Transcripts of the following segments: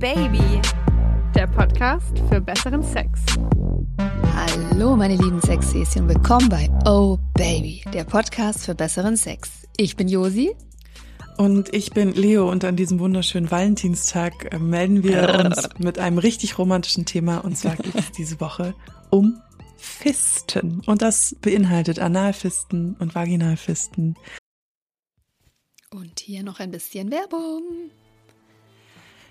Baby, der Podcast für besseren Sex. Hallo meine lieben Sexhäschen, willkommen bei Oh Baby, der Podcast für besseren Sex. Ich bin Josi. Und ich bin Leo und an diesem wunderschönen Valentinstag äh, melden wir uns mit einem richtig romantischen Thema und zwar geht es diese Woche um Fisten. Und das beinhaltet Analfisten und Vaginalfisten. Und hier noch ein bisschen Werbung.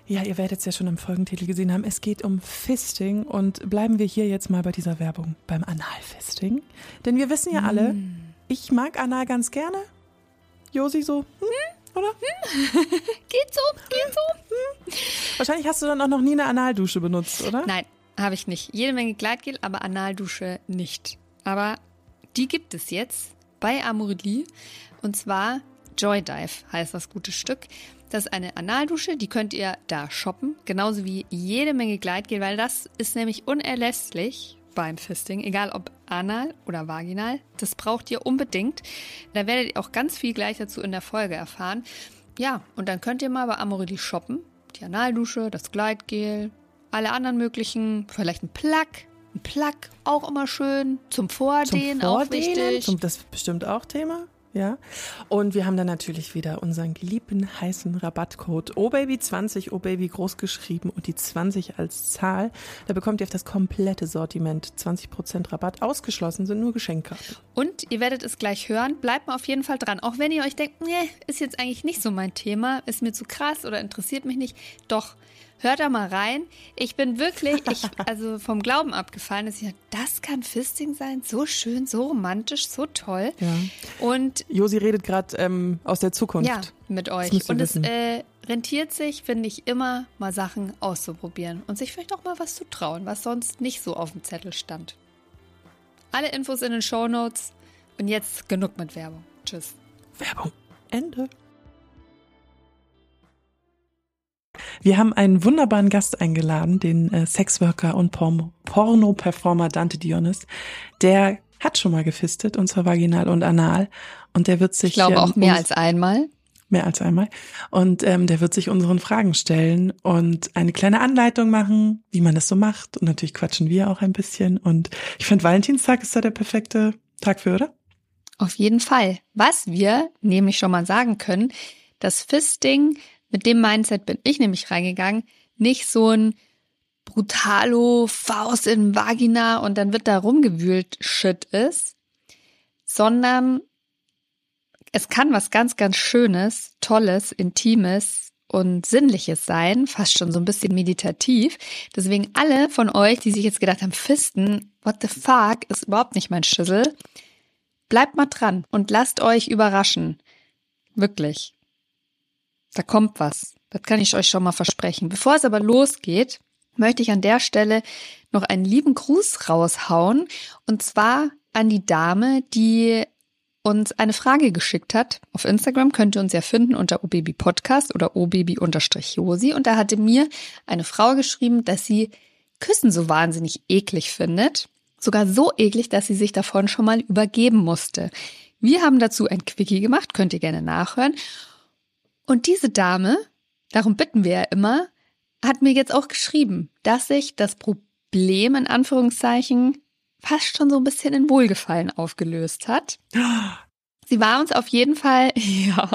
Ja, ihr werdet es ja schon im Folgentitel gesehen haben. Es geht um Fisting und bleiben wir hier jetzt mal bei dieser Werbung beim Analfisting. Denn wir wissen ja alle, mm. ich mag Anal ganz gerne. Josi so, hm, oder? Hm. geht so, geht so. Hm. Wahrscheinlich hast du dann auch noch nie eine Analdusche benutzt, oder? Nein, habe ich nicht. Jede Menge Gleitgel, aber Analdusche nicht. Aber die gibt es jetzt bei Amorelie und zwar Joy Dive heißt das gute Stück. Das ist eine Analdusche, die könnt ihr da shoppen, genauso wie jede Menge Gleitgel, weil das ist nämlich unerlässlich beim Fisting, egal ob anal oder vaginal. Das braucht ihr unbedingt. Da werdet ihr auch ganz viel gleich dazu in der Folge erfahren. Ja, und dann könnt ihr mal bei Amorelie shoppen. Die Analdusche, das Gleitgel, alle anderen möglichen, vielleicht ein Plug. Ein Plug, auch immer schön. Zum Vordehnen, Zum Vordehnen auch wichtig. Zum, das ist bestimmt auch Thema. Ja. Und wir haben dann natürlich wieder unseren geliebten heißen Rabattcode OBABY20, OBABY groß geschrieben und die 20 als Zahl. Da bekommt ihr auf das komplette Sortiment 20% Rabatt. Ausgeschlossen sind nur Geschenkkarten. Und ihr werdet es gleich hören. Bleibt mal auf jeden Fall dran. Auch wenn ihr euch denkt, nee, ist jetzt eigentlich nicht so mein Thema, ist mir zu krass oder interessiert mich nicht. Doch, Hört da mal rein. Ich bin wirklich, ich, also vom Glauben abgefallen, dass ich das kann Fisting sein, so schön, so romantisch, so toll. Ja. Und Josi redet gerade ähm, aus der Zukunft. Ja, mit euch. Und es äh, rentiert sich, finde ich, immer mal Sachen auszuprobieren und sich vielleicht auch mal was zu trauen, was sonst nicht so auf dem Zettel stand. Alle Infos in den Show Notes und jetzt genug mit Werbung. Tschüss. Werbung. Ende. Wir haben einen wunderbaren Gast eingeladen, den äh, Sexworker und Porno-Performer Dante Dionys. Der hat schon mal gefistet, und zwar vaginal und anal. Und der wird sich. Ich glaube auch mehr als einmal. Mehr als einmal. Und ähm, der wird sich unseren Fragen stellen und eine kleine Anleitung machen, wie man das so macht. Und natürlich quatschen wir auch ein bisschen. Und ich finde, Valentinstag ist da der perfekte Tag für, oder? Auf jeden Fall. Was wir nämlich schon mal sagen können, das Fisting mit dem Mindset bin ich nämlich reingegangen. Nicht so ein brutalo Faust in Vagina und dann wird da rumgewühlt Shit ist, sondern es kann was ganz, ganz Schönes, Tolles, Intimes und Sinnliches sein, fast schon so ein bisschen meditativ. Deswegen alle von euch, die sich jetzt gedacht haben, Fisten, what the fuck, ist überhaupt nicht mein Schüssel. Bleibt mal dran und lasst euch überraschen. Wirklich. Da kommt was. Das kann ich euch schon mal versprechen. Bevor es aber losgeht, möchte ich an der Stelle noch einen lieben Gruß raushauen. Und zwar an die Dame, die uns eine Frage geschickt hat. Auf Instagram könnt ihr uns ja finden unter obaby podcast oder obaby-josi. Und da hatte mir eine Frau geschrieben, dass sie Küssen so wahnsinnig eklig findet. Sogar so eklig, dass sie sich davon schon mal übergeben musste. Wir haben dazu ein Quickie gemacht, könnt ihr gerne nachhören. Und diese Dame, darum bitten wir ja immer, hat mir jetzt auch geschrieben, dass sich das Problem in Anführungszeichen fast schon so ein bisschen in Wohlgefallen aufgelöst hat. Sie war uns auf jeden Fall, ja.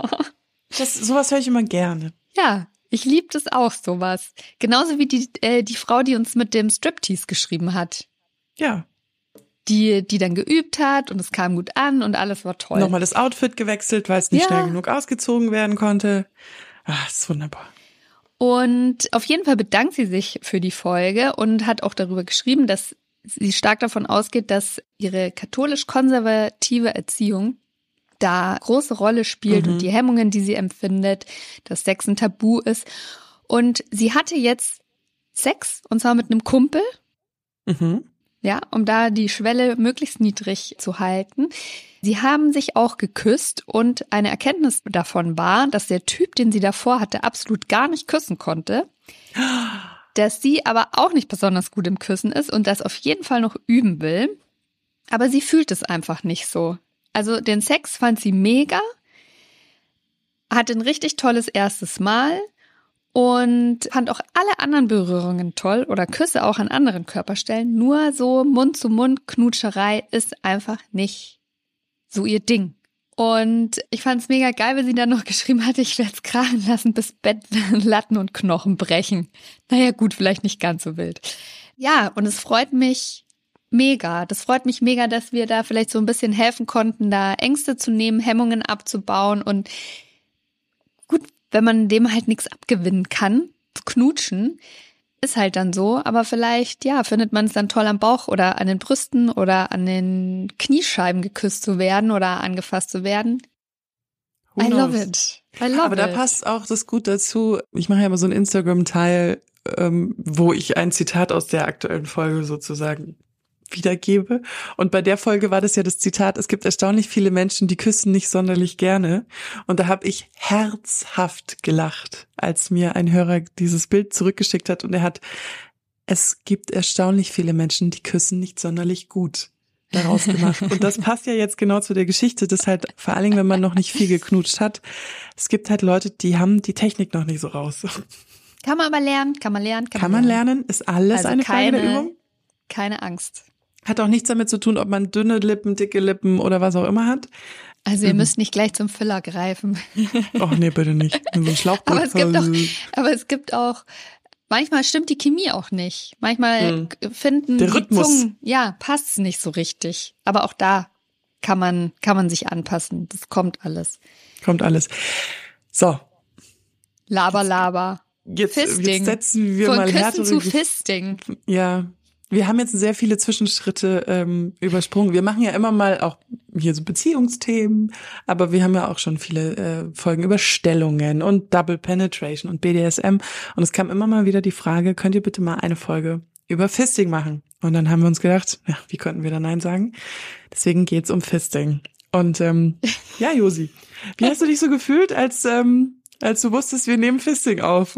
Das, sowas höre ich immer gerne. Ja, ich liebe das auch, sowas. Genauso wie die, äh, die Frau, die uns mit dem Striptease geschrieben hat. Ja die, die dann geübt hat und es kam gut an und alles war toll. Nochmal das Outfit gewechselt, weil es nicht ja. schnell genug ausgezogen werden konnte. Ach, ist wunderbar. Und auf jeden Fall bedankt sie sich für die Folge und hat auch darüber geschrieben, dass sie stark davon ausgeht, dass ihre katholisch-konservative Erziehung da große Rolle spielt mhm. und die Hemmungen, die sie empfindet, dass Sex ein Tabu ist. Und sie hatte jetzt Sex und zwar mit einem Kumpel. Mhm ja, um da die Schwelle möglichst niedrig zu halten. Sie haben sich auch geküsst und eine Erkenntnis davon war, dass der Typ, den sie davor hatte, absolut gar nicht küssen konnte. Dass sie aber auch nicht besonders gut im Küssen ist und das auf jeden Fall noch üben will. Aber sie fühlt es einfach nicht so. Also den Sex fand sie mega, hatte ein richtig tolles erstes Mal und fand auch alle anderen Berührungen toll oder Küsse auch an anderen Körperstellen. Nur so Mund-zu-Mund-Knutscherei ist einfach nicht so ihr Ding. Und ich fand es mega geil, weil sie dann noch geschrieben hatte, ich werde es krachen lassen, bis Bett, Latten und Knochen brechen. Naja, gut, vielleicht nicht ganz so wild. Ja, und es freut mich mega. Das freut mich mega, dass wir da vielleicht so ein bisschen helfen konnten, da Ängste zu nehmen, Hemmungen abzubauen und gut, wenn man dem halt nichts abgewinnen kann, knutschen, ist halt dann so, aber vielleicht, ja, findet man es dann toll am Bauch oder an den Brüsten oder an den Kniescheiben geküsst zu werden oder angefasst zu werden. Who I love it. I love Aber da it. passt auch das gut dazu. Ich mache ja immer so einen Instagram-Teil, ähm, wo ich ein Zitat aus der aktuellen Folge sozusagen wiedergebe. Und bei der Folge war das ja das Zitat, es gibt erstaunlich viele Menschen, die küssen nicht sonderlich gerne. Und da habe ich herzhaft gelacht, als mir ein Hörer dieses Bild zurückgeschickt hat. Und er hat, es gibt erstaunlich viele Menschen, die küssen nicht sonderlich gut daraus gemacht. Und das passt ja jetzt genau zu der Geschichte, dass halt, vor allen Dingen, wenn man noch nicht viel geknutscht hat, es gibt halt Leute, die haben die Technik noch nicht so raus. Kann man aber lernen, kann man lernen, kann, Kann man lernen? Ist alles Also eine Frage der keine- Übung? Keine Angst. Hat auch nichts damit zu tun, ob man dünne Lippen, dicke Lippen oder was auch immer hat. Also ihr müsst nicht gleich zum Füller greifen. Och nee, bitte nicht. So. Aber es gibt auch, aber es gibt auch, manchmal stimmt die Chemie auch nicht. Manchmal Hm. finden Der die Rhythmus. Zungen, ja, passt nicht so richtig. Aber auch da kann man, kann man sich anpassen. Das kommt alles. Kommt alles. So, Laber, laber. jetzt, Fisting. jetzt setzen wir Von mal Küssen zu Fisting. Ja, wir haben jetzt sehr viele Zwischenschritte ähm, übersprungen. Wir machen ja immer mal auch hier so Beziehungsthemen, aber wir haben ja auch schon viele äh, Folgen über Stellungen und Double Penetration und BDSM. Und es kam immer mal wieder die Frage, könnt ihr bitte mal eine Folge über Fisting machen? Und dann haben wir uns gedacht, ja, wie konnten wir da Nein sagen? Deswegen geht's um Fisting. Und ähm, ja, Josi, wie hast du dich so gefühlt, als, ähm, als du wusstest, wir nehmen Fisting auf?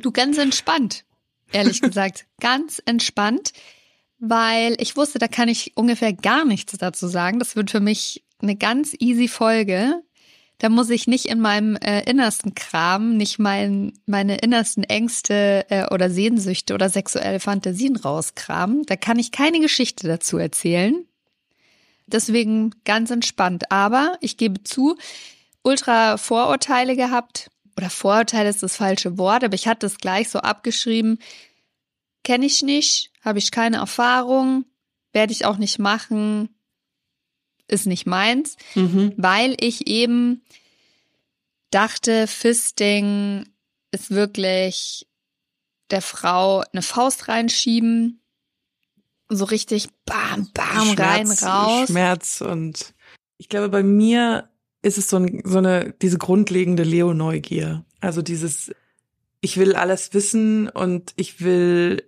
Du ganz entspannt, ehrlich gesagt. ganz entspannt, weil ich wusste, da kann ich ungefähr gar nichts dazu sagen. Das wird für mich eine ganz easy Folge. Da muss ich nicht in meinem äh, innersten Kram, nicht mein, meine innersten Ängste äh, oder Sehnsüchte oder sexuelle Fantasien rauskramen. Da kann ich keine Geschichte dazu erzählen. Deswegen ganz entspannt. Aber ich gebe zu, ultra Vorurteile gehabt. Oder Vorurteile ist das falsche Wort, aber ich hatte es gleich so abgeschrieben. Kenne ich nicht, habe ich keine Erfahrung, werde ich auch nicht machen, ist nicht meins, Mhm. weil ich eben dachte, Fisting ist wirklich der Frau eine Faust reinschieben, so richtig bam, bam, rein, Schmerz, raus. Schmerz und ich glaube, bei mir ist es so, ein, so eine, diese grundlegende Leo-Neugier. Also dieses, ich will alles wissen und ich will,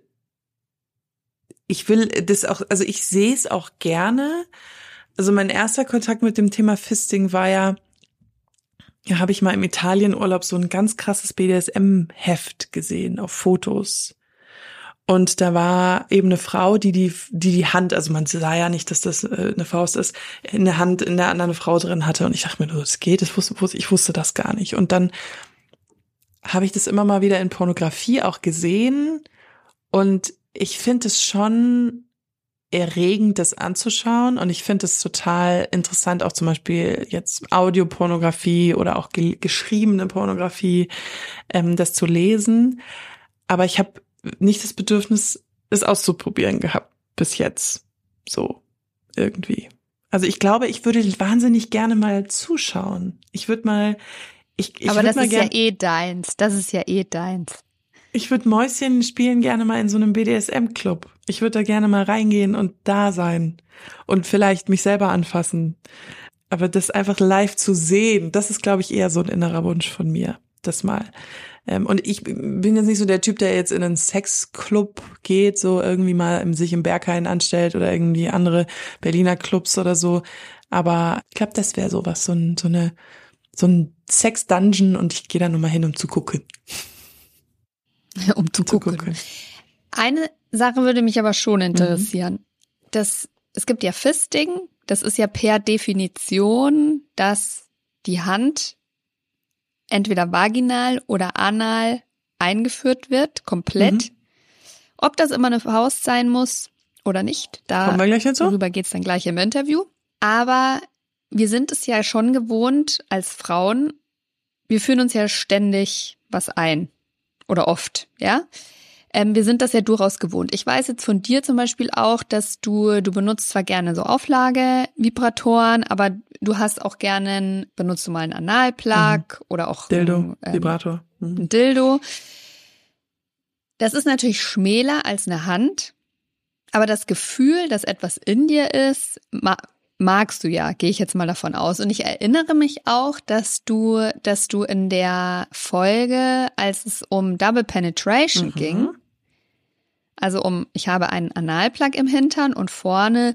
ich will das auch, also ich sehe es auch gerne. Also mein erster Kontakt mit dem Thema Fisting war ja, ja, habe ich mal im Italienurlaub so ein ganz krasses BDSM-Heft gesehen auf Fotos. Und da war eben eine Frau, die die, die die Hand, also man sah ja nicht, dass das äh, eine Faust ist, in der Hand in der anderen Frau drin hatte. Und ich dachte mir, du, das geht, das wusste, ich wusste das gar nicht. Und dann habe ich das immer mal wieder in Pornografie auch gesehen. Und ich finde es schon erregend, das anzuschauen. Und ich finde es total interessant, auch zum Beispiel jetzt Audiopornografie oder auch ge geschriebene Pornografie, ähm, das zu lesen. Aber ich habe nicht das Bedürfnis, es auszuprobieren gehabt bis jetzt. So irgendwie. Also ich glaube, ich würde wahnsinnig gerne mal zuschauen. Ich würde mal, ich, ich Aber das mal ist ja eh deins. Das ist ja eh deins. ich würde Mäuschen spielen gerne mal in so einem BDSM-Club. Ich würde da gerne mal reingehen und da sein und vielleicht mich selber anfassen. Aber das einfach live zu sehen, das ist, glaube ich, eher so ein innerer Wunsch von mir. Das mal. Ähm, und ich bin jetzt nicht so der Typ, der jetzt in einen Sexclub geht, so irgendwie mal im- sich im Berghain anstellt oder irgendwie andere Berliner Clubs oder so. Aber ich glaube, das wäre sowas, so, ein, so eine, so ein Sex-Dungeon und ich gehe da nur mal hin, um zu gucken. um zu Zu gucken. gucken. Eine Sache würde mich aber schon interessieren. Das, es gibt ja Fisting, das ist ja per Definition, dass die Hand entweder vaginal oder anal eingeführt wird, komplett. Mhm. Ob das immer eine Faust sein muss oder nicht, da Kommen wir gleich dazu? darüber geht's dann gleich im Interview. Aber wir sind es ja schon gewohnt als Frauen, wir führen uns ja ständig was ein. Oder oft, ja. Ähm, wir sind das ja durchaus gewohnt. Ich weiß jetzt von dir zum Beispiel auch, dass du, du benutzt zwar gerne so Auflage-Vibratoren, aber du hast auch gerne, einen- benutzt du mal einen Analplug oder auch Dildo, ein, ähm, Vibrator. Mhm. ein Dildo. Das ist natürlich schmäler als eine Hand, aber das Gefühl, dass etwas in dir ist, ma magst du ja, gehe ich jetzt mal davon aus. Und ich erinnere mich auch, dass du, dass du in der Folge, als es um Double Penetration Mhm. ging, also um, ich habe einen Analplug im Hintern und vorne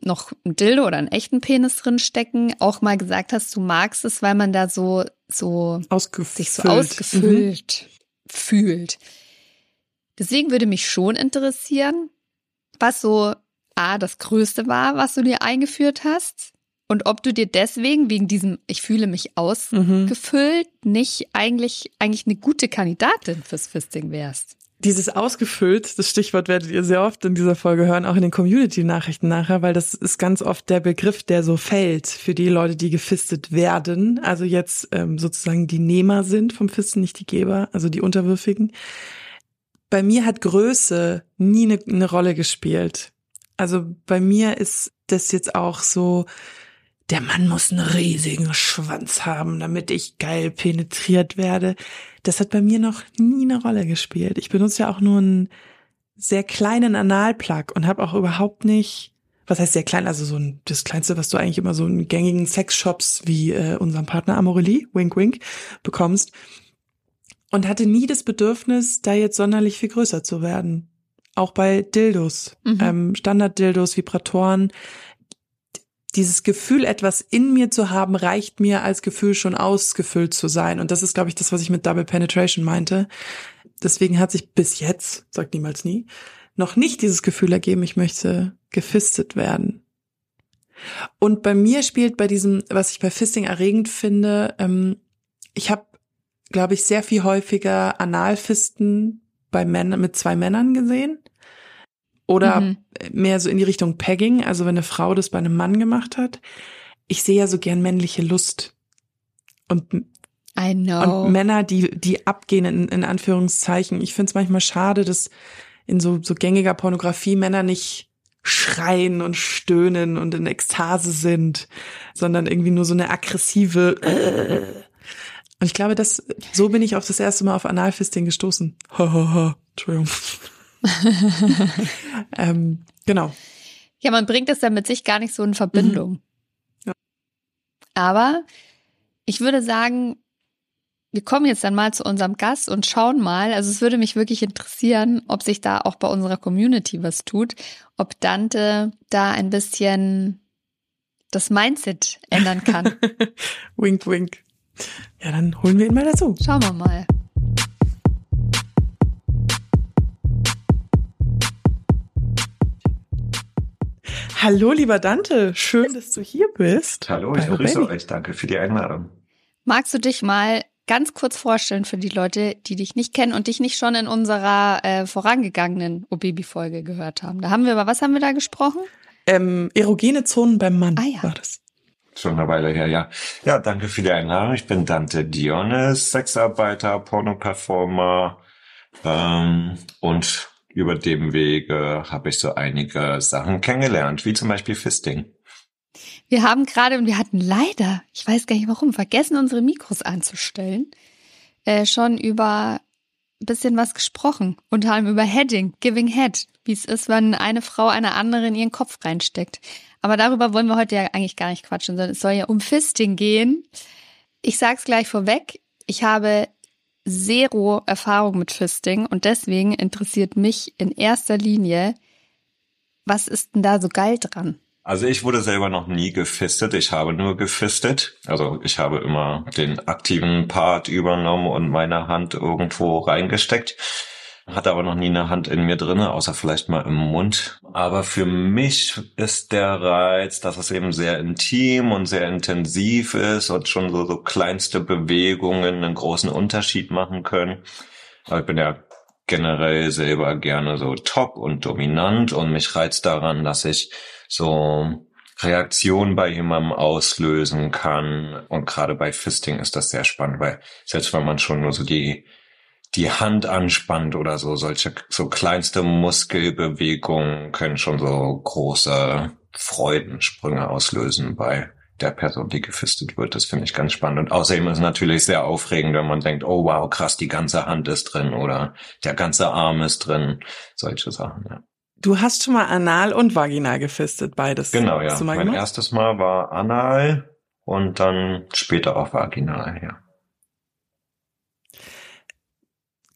noch ein Dildo oder einen echten Penis drin stecken, auch mal gesagt hast, du magst es, weil man da so, so Ausgefüllt. sich so Mhm. ausgefüllt fühlt. Deswegen würde mich schon interessieren, was so A, das Größte war, was du dir eingeführt hast und ob du dir deswegen wegen diesem Ich fühle mich ausgefüllt Mhm. nicht eigentlich, eigentlich eine gute Kandidatin fürs Fisting wärst. Dieses ausgefüllt, das Stichwort werdet ihr sehr oft in dieser Folge hören, auch in den Community-Nachrichten nachher, weil das ist ganz oft der Begriff, der so fällt für die Leute, die gefistet werden. Also jetzt ähm, sozusagen die Nehmer sind vom Fisten, nicht die Geber, also die Unterwürfigen. Bei mir hat Größe nie eine, eine Rolle gespielt. Also bei mir ist das jetzt auch so, der Mann muss einen riesigen Schwanz haben, damit ich geil penetriert werde. Das hat bei mir noch nie eine Rolle gespielt. Ich benutze ja auch nur einen sehr kleinen Analplug und habe auch überhaupt nicht, was heißt sehr klein, also so ein, das kleinste, was du eigentlich immer so in gängigen Sexshops wie äh, unserem Partner Amorelie, wink wink, bekommst. Und hatte nie das Bedürfnis, da jetzt sonderlich viel größer zu werden. Auch bei Dildos, Mhm. ähm, Standard-Dildos, Vibratoren. Dieses Gefühl, etwas in mir zu haben, reicht mir als Gefühl schon ausgefüllt zu sein. Und das ist, glaube ich, das, was ich mit Double Penetration meinte. Deswegen hat sich bis jetzt, sagt niemals nie, noch nicht dieses Gefühl ergeben, ich möchte gefistet werden. Und bei mir spielt bei diesem, was ich bei Fisting erregend finde, ähm, ich habe, glaube ich, sehr viel häufiger Analfisten bei Männern mit zwei Männern gesehen. Oder Mhm. mehr so in die Richtung Pegging, also wenn eine Frau das bei einem Mann gemacht hat. Ich sehe ja so gern männliche Lust. Und, und Männer, die, die abgehen, in, in Anführungszeichen. Ich finde es manchmal schade, dass in so, so gängiger Pornografie Männer nicht schreien und stöhnen und in Ekstase sind, sondern irgendwie nur so eine aggressive und ich glaube, dass so bin ich auch das erste Mal auf Analfisting gestoßen. Ha, ha, ha. Entschuldigung. ähm, genau. Ja, man bringt es dann mit sich gar nicht so in Verbindung. Mhm. Ja. Aber ich würde sagen, wir kommen jetzt dann mal zu unserem Gast und schauen mal. Also es würde mich wirklich interessieren, ob sich da auch bei unserer Community was tut, ob Dante da ein bisschen das Mindset ändern kann. wink, wink. Ja, dann holen wir ihn mal dazu. Schauen wir mal. Hallo, lieber Dante. Schön, dass du hier bist. Hallo, ich grüße Baby. euch. Danke für die Einladung. Magst du dich mal ganz kurz vorstellen für die Leute, die dich nicht kennen und dich nicht schon in unserer äh, vorangegangenen O-Baby-Folge gehört haben? Da haben wir über was haben wir da gesprochen? Ähm, erogene Zonen beim Mann Ah, ja. war das. Schon eine Weile her, ja. Ja, danke für die Einladung. Ich bin Dante Dionis, Sexarbeiter, Porno-Performer ähm, und über dem Wege habe ich so einige Sachen kennengelernt, wie zum Beispiel Fisting. Wir haben gerade, und wir hatten leider, ich weiß gar nicht warum, vergessen, unsere Mikros anzustellen, äh, schon über ein bisschen was gesprochen. Unter anderem über Heading, Giving Head, wie es ist, wenn eine Frau einer anderen in ihren Kopf reinsteckt. Aber darüber wollen wir heute ja eigentlich gar nicht quatschen, sondern es soll ja um Fisting gehen. Ich sag's gleich vorweg, ich habe zero Erfahrung mit Fisting und deswegen interessiert mich in erster Linie, was ist denn da so geil dran? Also ich wurde selber noch nie gefistet, ich habe nur gefistet. Also ich habe immer den aktiven Part übernommen und meine Hand irgendwo reingesteckt. Hatte aber noch nie eine Hand in mir drinne, außer vielleicht mal im Mund. Aber für mich ist der Reiz, dass es eben sehr intim und sehr intensiv ist und schon so, so kleinste Bewegungen einen großen Unterschied machen können. Aber ich bin ja generell selber gerne so top und dominant und mich reizt daran, dass ich so Reaktionen bei jemandem auslösen kann. Und gerade bei Fisting ist das sehr spannend, weil selbst wenn man schon nur so die die Hand anspannt oder so, solche so kleinste Muskelbewegungen können schon so große Freudensprünge auslösen bei der Person, die gefistet wird. Das finde ich ganz spannend. Und außerdem ist es natürlich sehr aufregend, wenn man denkt, oh wow, krass, die ganze Hand ist drin oder der ganze Arm ist drin. Solche Sachen, ja. Du hast schon mal anal und vaginal gefistet, beides. Genau, ja. Mein erstes Mal war anal und dann später auch vaginal, ja.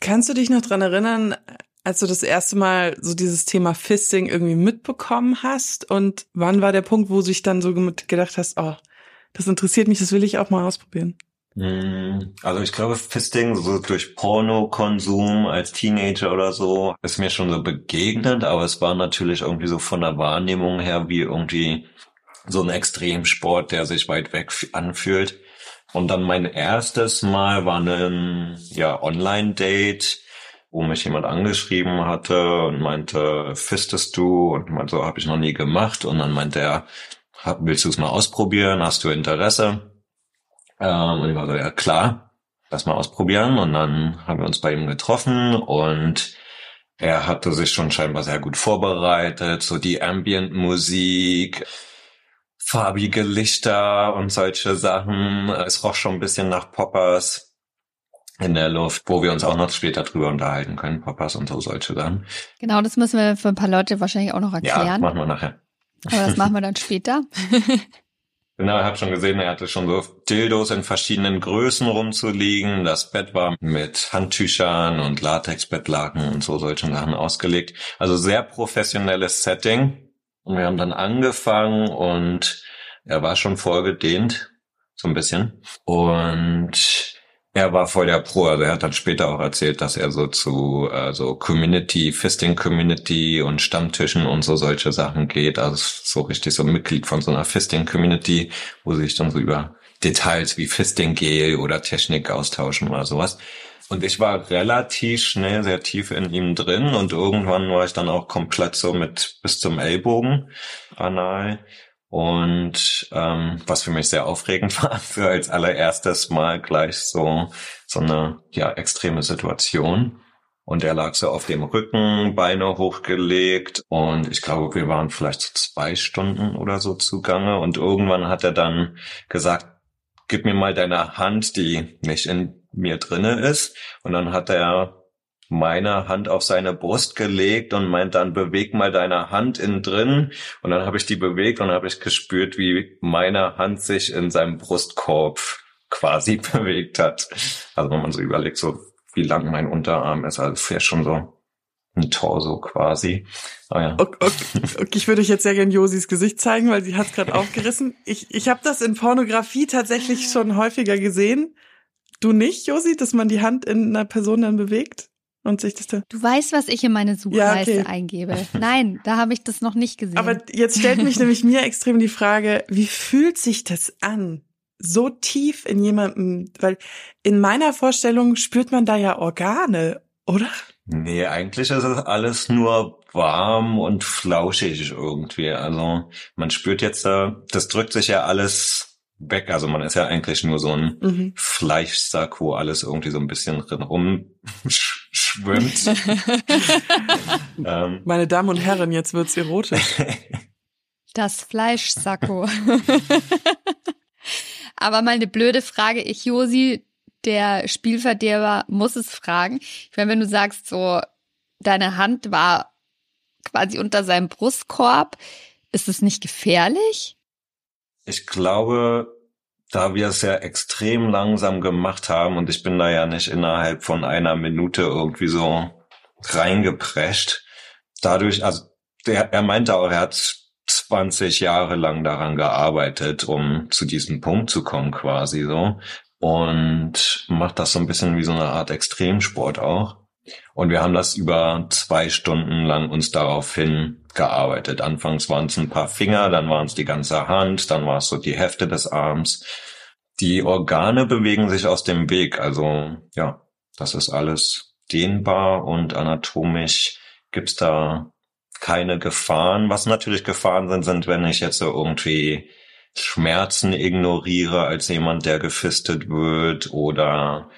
Kannst du dich noch dran erinnern, als du das erste Mal so dieses Thema Fisting irgendwie mitbekommen hast? Und wann war der Punkt, wo du dich dann so gedacht hast, oh, das interessiert mich, das will ich auch mal ausprobieren? Hm, also ich glaube, Fisting so durch Pornokonsum als Teenager oder so ist mir schon so begegnet, aber es war natürlich irgendwie so von der Wahrnehmung her wie irgendwie so ein Extremsport, der sich weit weg anfühlt. Und dann mein erstes Mal war ein ja, Online-Date, wo mich jemand angeschrieben hatte und meinte, fistest du? Und meinte, so habe ich noch nie gemacht. Und dann meinte er, willst du es mal ausprobieren? Hast du Interesse? Ähm, und ich war so, ja klar, lass mal ausprobieren. Und dann haben wir uns bei ihm getroffen und er hatte sich schon scheinbar sehr gut vorbereitet, so die Ambient-Musik, farbige Lichter und solche Sachen. Es roch schon ein bisschen nach Poppers in der Luft, wo wir uns auch noch später drüber unterhalten können, Poppers und so solche Sachen. Genau, das müssen wir für ein paar Leute wahrscheinlich auch noch erklären. Ja, machen wir nachher. Aber das machen wir dann später. Genau, ich habe schon gesehen, er hatte schon so Dildos in verschiedenen Größen rumzuliegen. Das Bett war mit Handtüchern und Latexbettlaken und so solchen Sachen ausgelegt. Also sehr professionelles Setting. Und wir haben dann angefangen und er war schon vorgedehnt, so ein bisschen. Und er war voll der Pro. Also er hat dann später auch erzählt, dass er so zu äh, so Community, Fisting Community und Stammtischen und so solche Sachen geht. Also so richtig so Mitglied von so einer Fisting Community, wo sie sich dann so über Details wie Fisting Gel oder Technik austauschen oder sowas. Und ich war relativ schnell sehr tief in ihm drin und irgendwann war ich dann auch komplett so mit bis zum Ellbogen anal. Und ähm, was für mich sehr aufregend war, für als allererstes Mal gleich so so eine ja extreme Situation. Und er lag so auf dem Rücken, Beine hochgelegt und ich glaube, wir waren vielleicht so zwei Stunden oder so zugange. Und irgendwann hat er dann gesagt, gib mir mal deine Hand, die nicht in mir drinne ist. Und dann hat er meine Hand auf seine Brust gelegt und meint dann, beweg mal deine Hand innen drin. Und dann habe ich die bewegt und habe ich gespürt, wie meine Hand sich in seinem Brustkorb quasi bewegt hat. Also wenn man so überlegt, so wie lang mein Unterarm ist, also fährt schon so ein Torso quasi. Oh ja. okay, okay, okay, ich würde euch jetzt sehr gerne Josis Gesicht zeigen, weil sie hat es gerade aufgerissen. Ich, ich habe das in Pornografie tatsächlich schon häufiger gesehen. Du nicht, Josi, dass man die Hand in einer Person dann bewegt? Und sich das da du weißt, was ich in meine Suchleiste ja, okay. eingebe. Nein, da habe ich das noch nicht gesehen. Aber jetzt stellt mich nämlich mir extrem die Frage, wie fühlt sich das an? So tief in jemandem, weil in meiner Vorstellung spürt man da ja Organe, oder? Nee, eigentlich ist es alles nur warm und flauschig irgendwie. Also man spürt jetzt da, das drückt sich ja alles weg. Also man ist ja eigentlich nur so ein mhm. Fleischsack, wo alles irgendwie so ein bisschen drin rumschwimmt. ähm. Meine Damen und Herren, jetzt wird's erotisch. Das Fleischsacko. Aber mal eine blöde Frage. Ich, Josi, der Spielverderber, muss es fragen. Ich meine, wenn du sagst, so, deine Hand war quasi unter seinem Brustkorb, ist es nicht gefährlich? Ich glaube, da wir es ja extrem langsam gemacht haben und ich bin da ja nicht innerhalb von einer Minute irgendwie so reingeprescht, dadurch, also der, er meinte auch, er hat 20 Jahre lang daran gearbeitet, um zu diesem Punkt zu kommen quasi so und macht das so ein bisschen wie so eine Art Extremsport auch. Und wir haben das über zwei Stunden lang uns darauf hingearbeitet. Anfangs waren es ein paar Finger, dann waren es die ganze Hand, dann war es so die Hälfte des Arms. Die Organe bewegen sich aus dem Weg. Also ja, das ist alles dehnbar und anatomisch gibt's da keine Gefahren. Was natürlich Gefahren sind, sind, wenn ich jetzt so irgendwie Schmerzen ignoriere als jemand, der gefistet wird oder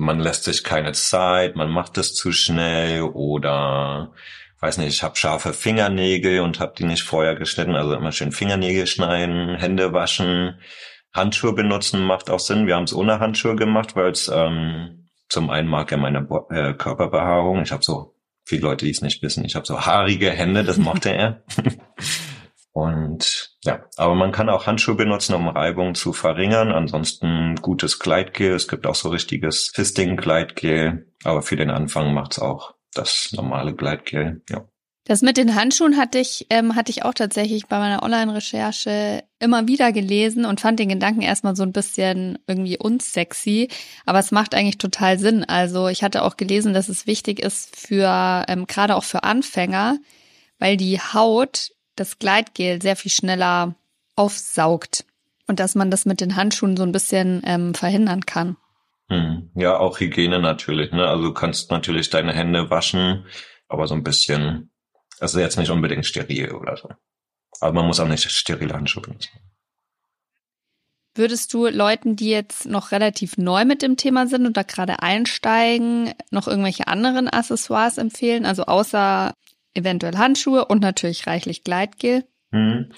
man lässt sich keine Zeit, man macht es zu schnell oder weiß nicht, ich habe scharfe Fingernägel und habe die nicht vorher geschnitten, also immer schön Fingernägel schneiden, Hände waschen, Handschuhe benutzen macht auch Sinn. Wir haben es ohne Handschuhe gemacht, weil es ähm, zum einen mag er meine Bo äh, Körperbehaarung. Ich habe so viele Leute, die es nicht wissen. Ich habe so haarige Hände, das mochte er. Und ja, aber man kann auch Handschuhe benutzen, um Reibung zu verringern. Ansonsten gutes Gleitgel. Es gibt auch so richtiges Fisting-Gleitgel. Aber für den Anfang macht's auch das normale Gleitgel. Ja. Das mit den Handschuhen hatte ich, ähm, hatte ich auch tatsächlich bei meiner Online-Recherche immer wieder gelesen und fand den Gedanken erstmal so ein bisschen irgendwie unsexy. Aber es macht eigentlich total Sinn. Also ich hatte auch gelesen, dass es wichtig ist für, ähm, gerade auch für Anfänger, weil die Haut das Gleitgel sehr viel schneller aufsaugt und dass man das mit den Handschuhen so ein bisschen ähm, verhindern kann. Hm. Ja, auch Hygiene natürlich. Ne? Also du kannst natürlich deine Hände waschen, aber so ein bisschen, also jetzt nicht unbedingt steril oder so. Aber man muss auch nicht sterile Handschuhe benutzen. Würdest du Leuten, die jetzt noch relativ neu mit dem Thema sind und da gerade einsteigen, noch irgendwelche anderen Accessoires empfehlen? Also außer eventuell Handschuhe und natürlich reichlich Gleitgel. Hm.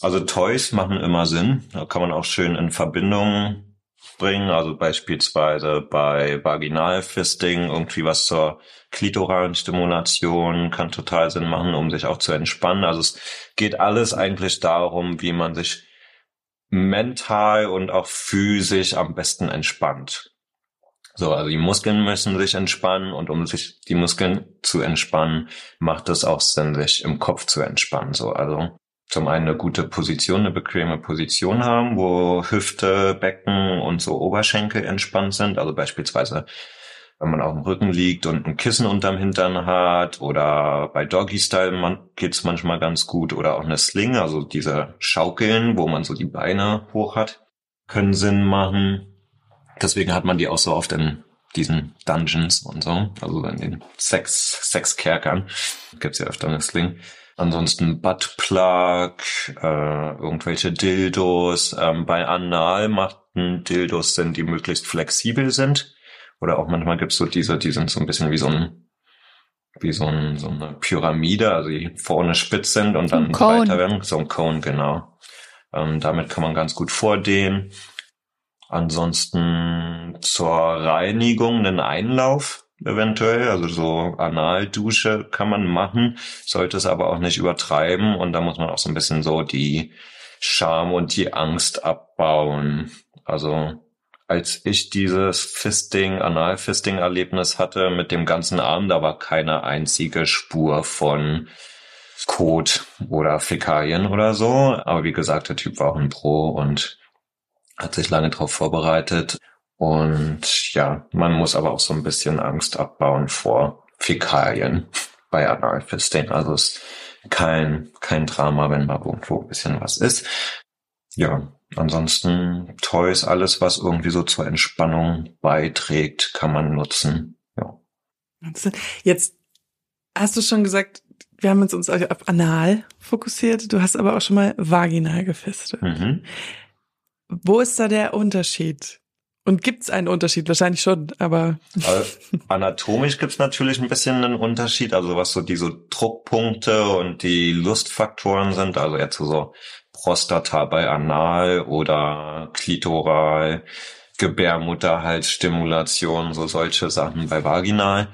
Also Toys machen immer Sinn. Da kann man auch schön in Verbindung bringen. Also beispielsweise bei Vaginalfisting irgendwie was zur klitoralen Stimulation kann total Sinn machen, um sich auch zu entspannen. Also es geht alles eigentlich darum, wie man sich mental und auch physisch am besten entspannt. So, also die Muskeln müssen sich entspannen und um sich die Muskeln zu entspannen, macht es auch Sinn, sich im Kopf zu entspannen. So, also zum einen eine gute Position, eine bequeme Position haben, wo Hüfte, Becken und so Oberschenkel entspannt sind. Also beispielsweise, wenn man auf dem Rücken liegt und ein Kissen unterm Hintern hat oder bei Doggy Style geht's manchmal ganz gut oder auch eine Sling, also diese Schaukeln, wo man so die Beine hoch hat, können Sinn machen. Deswegen hat man die auch so oft in diesen Dungeons und so, also in den Sex, Sexkerkern gibt's ja öfter eine Sling. Ansonsten Buttplug, äh, irgendwelche Dildos. Ähm, bei Anal machten Dildos sind, die möglichst flexibel sind. Oder auch manchmal gibt's so diese, die sind so ein bisschen wie so ein, wie so, ein, so eine Pyramide, also die vorne spitz sind und dann weiter werden. So ein Cone, genau. Ähm, damit kann man ganz gut vordehnen. Ansonsten zur Reinigung einen Einlauf eventuell, also so Analdusche kann man machen, sollte es aber auch nicht übertreiben und da muss man auch so ein bisschen so die Scham und die Angst abbauen. Also als ich dieses Fisting, Analfisting-Erlebnis hatte mit dem ganzen Arm, da war keine einzige Spur von Kot oder Fäkalien oder so. Aber wie gesagt, der Typ war auch ein Pro und hat sich lange darauf vorbereitet. Und ja, man muss aber auch so ein bisschen Angst abbauen vor Fäkalien bei Analfisting. Also es ist kein, kein Drama, wenn mal irgendwo ein bisschen was ist. Ja, ansonsten Toys, alles, was irgendwie so zur Entspannung beiträgt, kann man nutzen. Ja. Jetzt hast du schon gesagt, wir haben uns uns auf Anal fokussiert. Du hast aber auch schon mal vaginal gefistet. Mhm. Wo ist da der Unterschied? Und gibt's einen Unterschied? Wahrscheinlich schon, aber. Anatomisch gibt's natürlich ein bisschen einen Unterschied, also was so diese Druckpunkte und die Lustfaktoren sind, also jetzt so Prostata bei Anal oder Klitoral, Gebärmutterhalsstimulation, so solche Sachen bei Vaginal.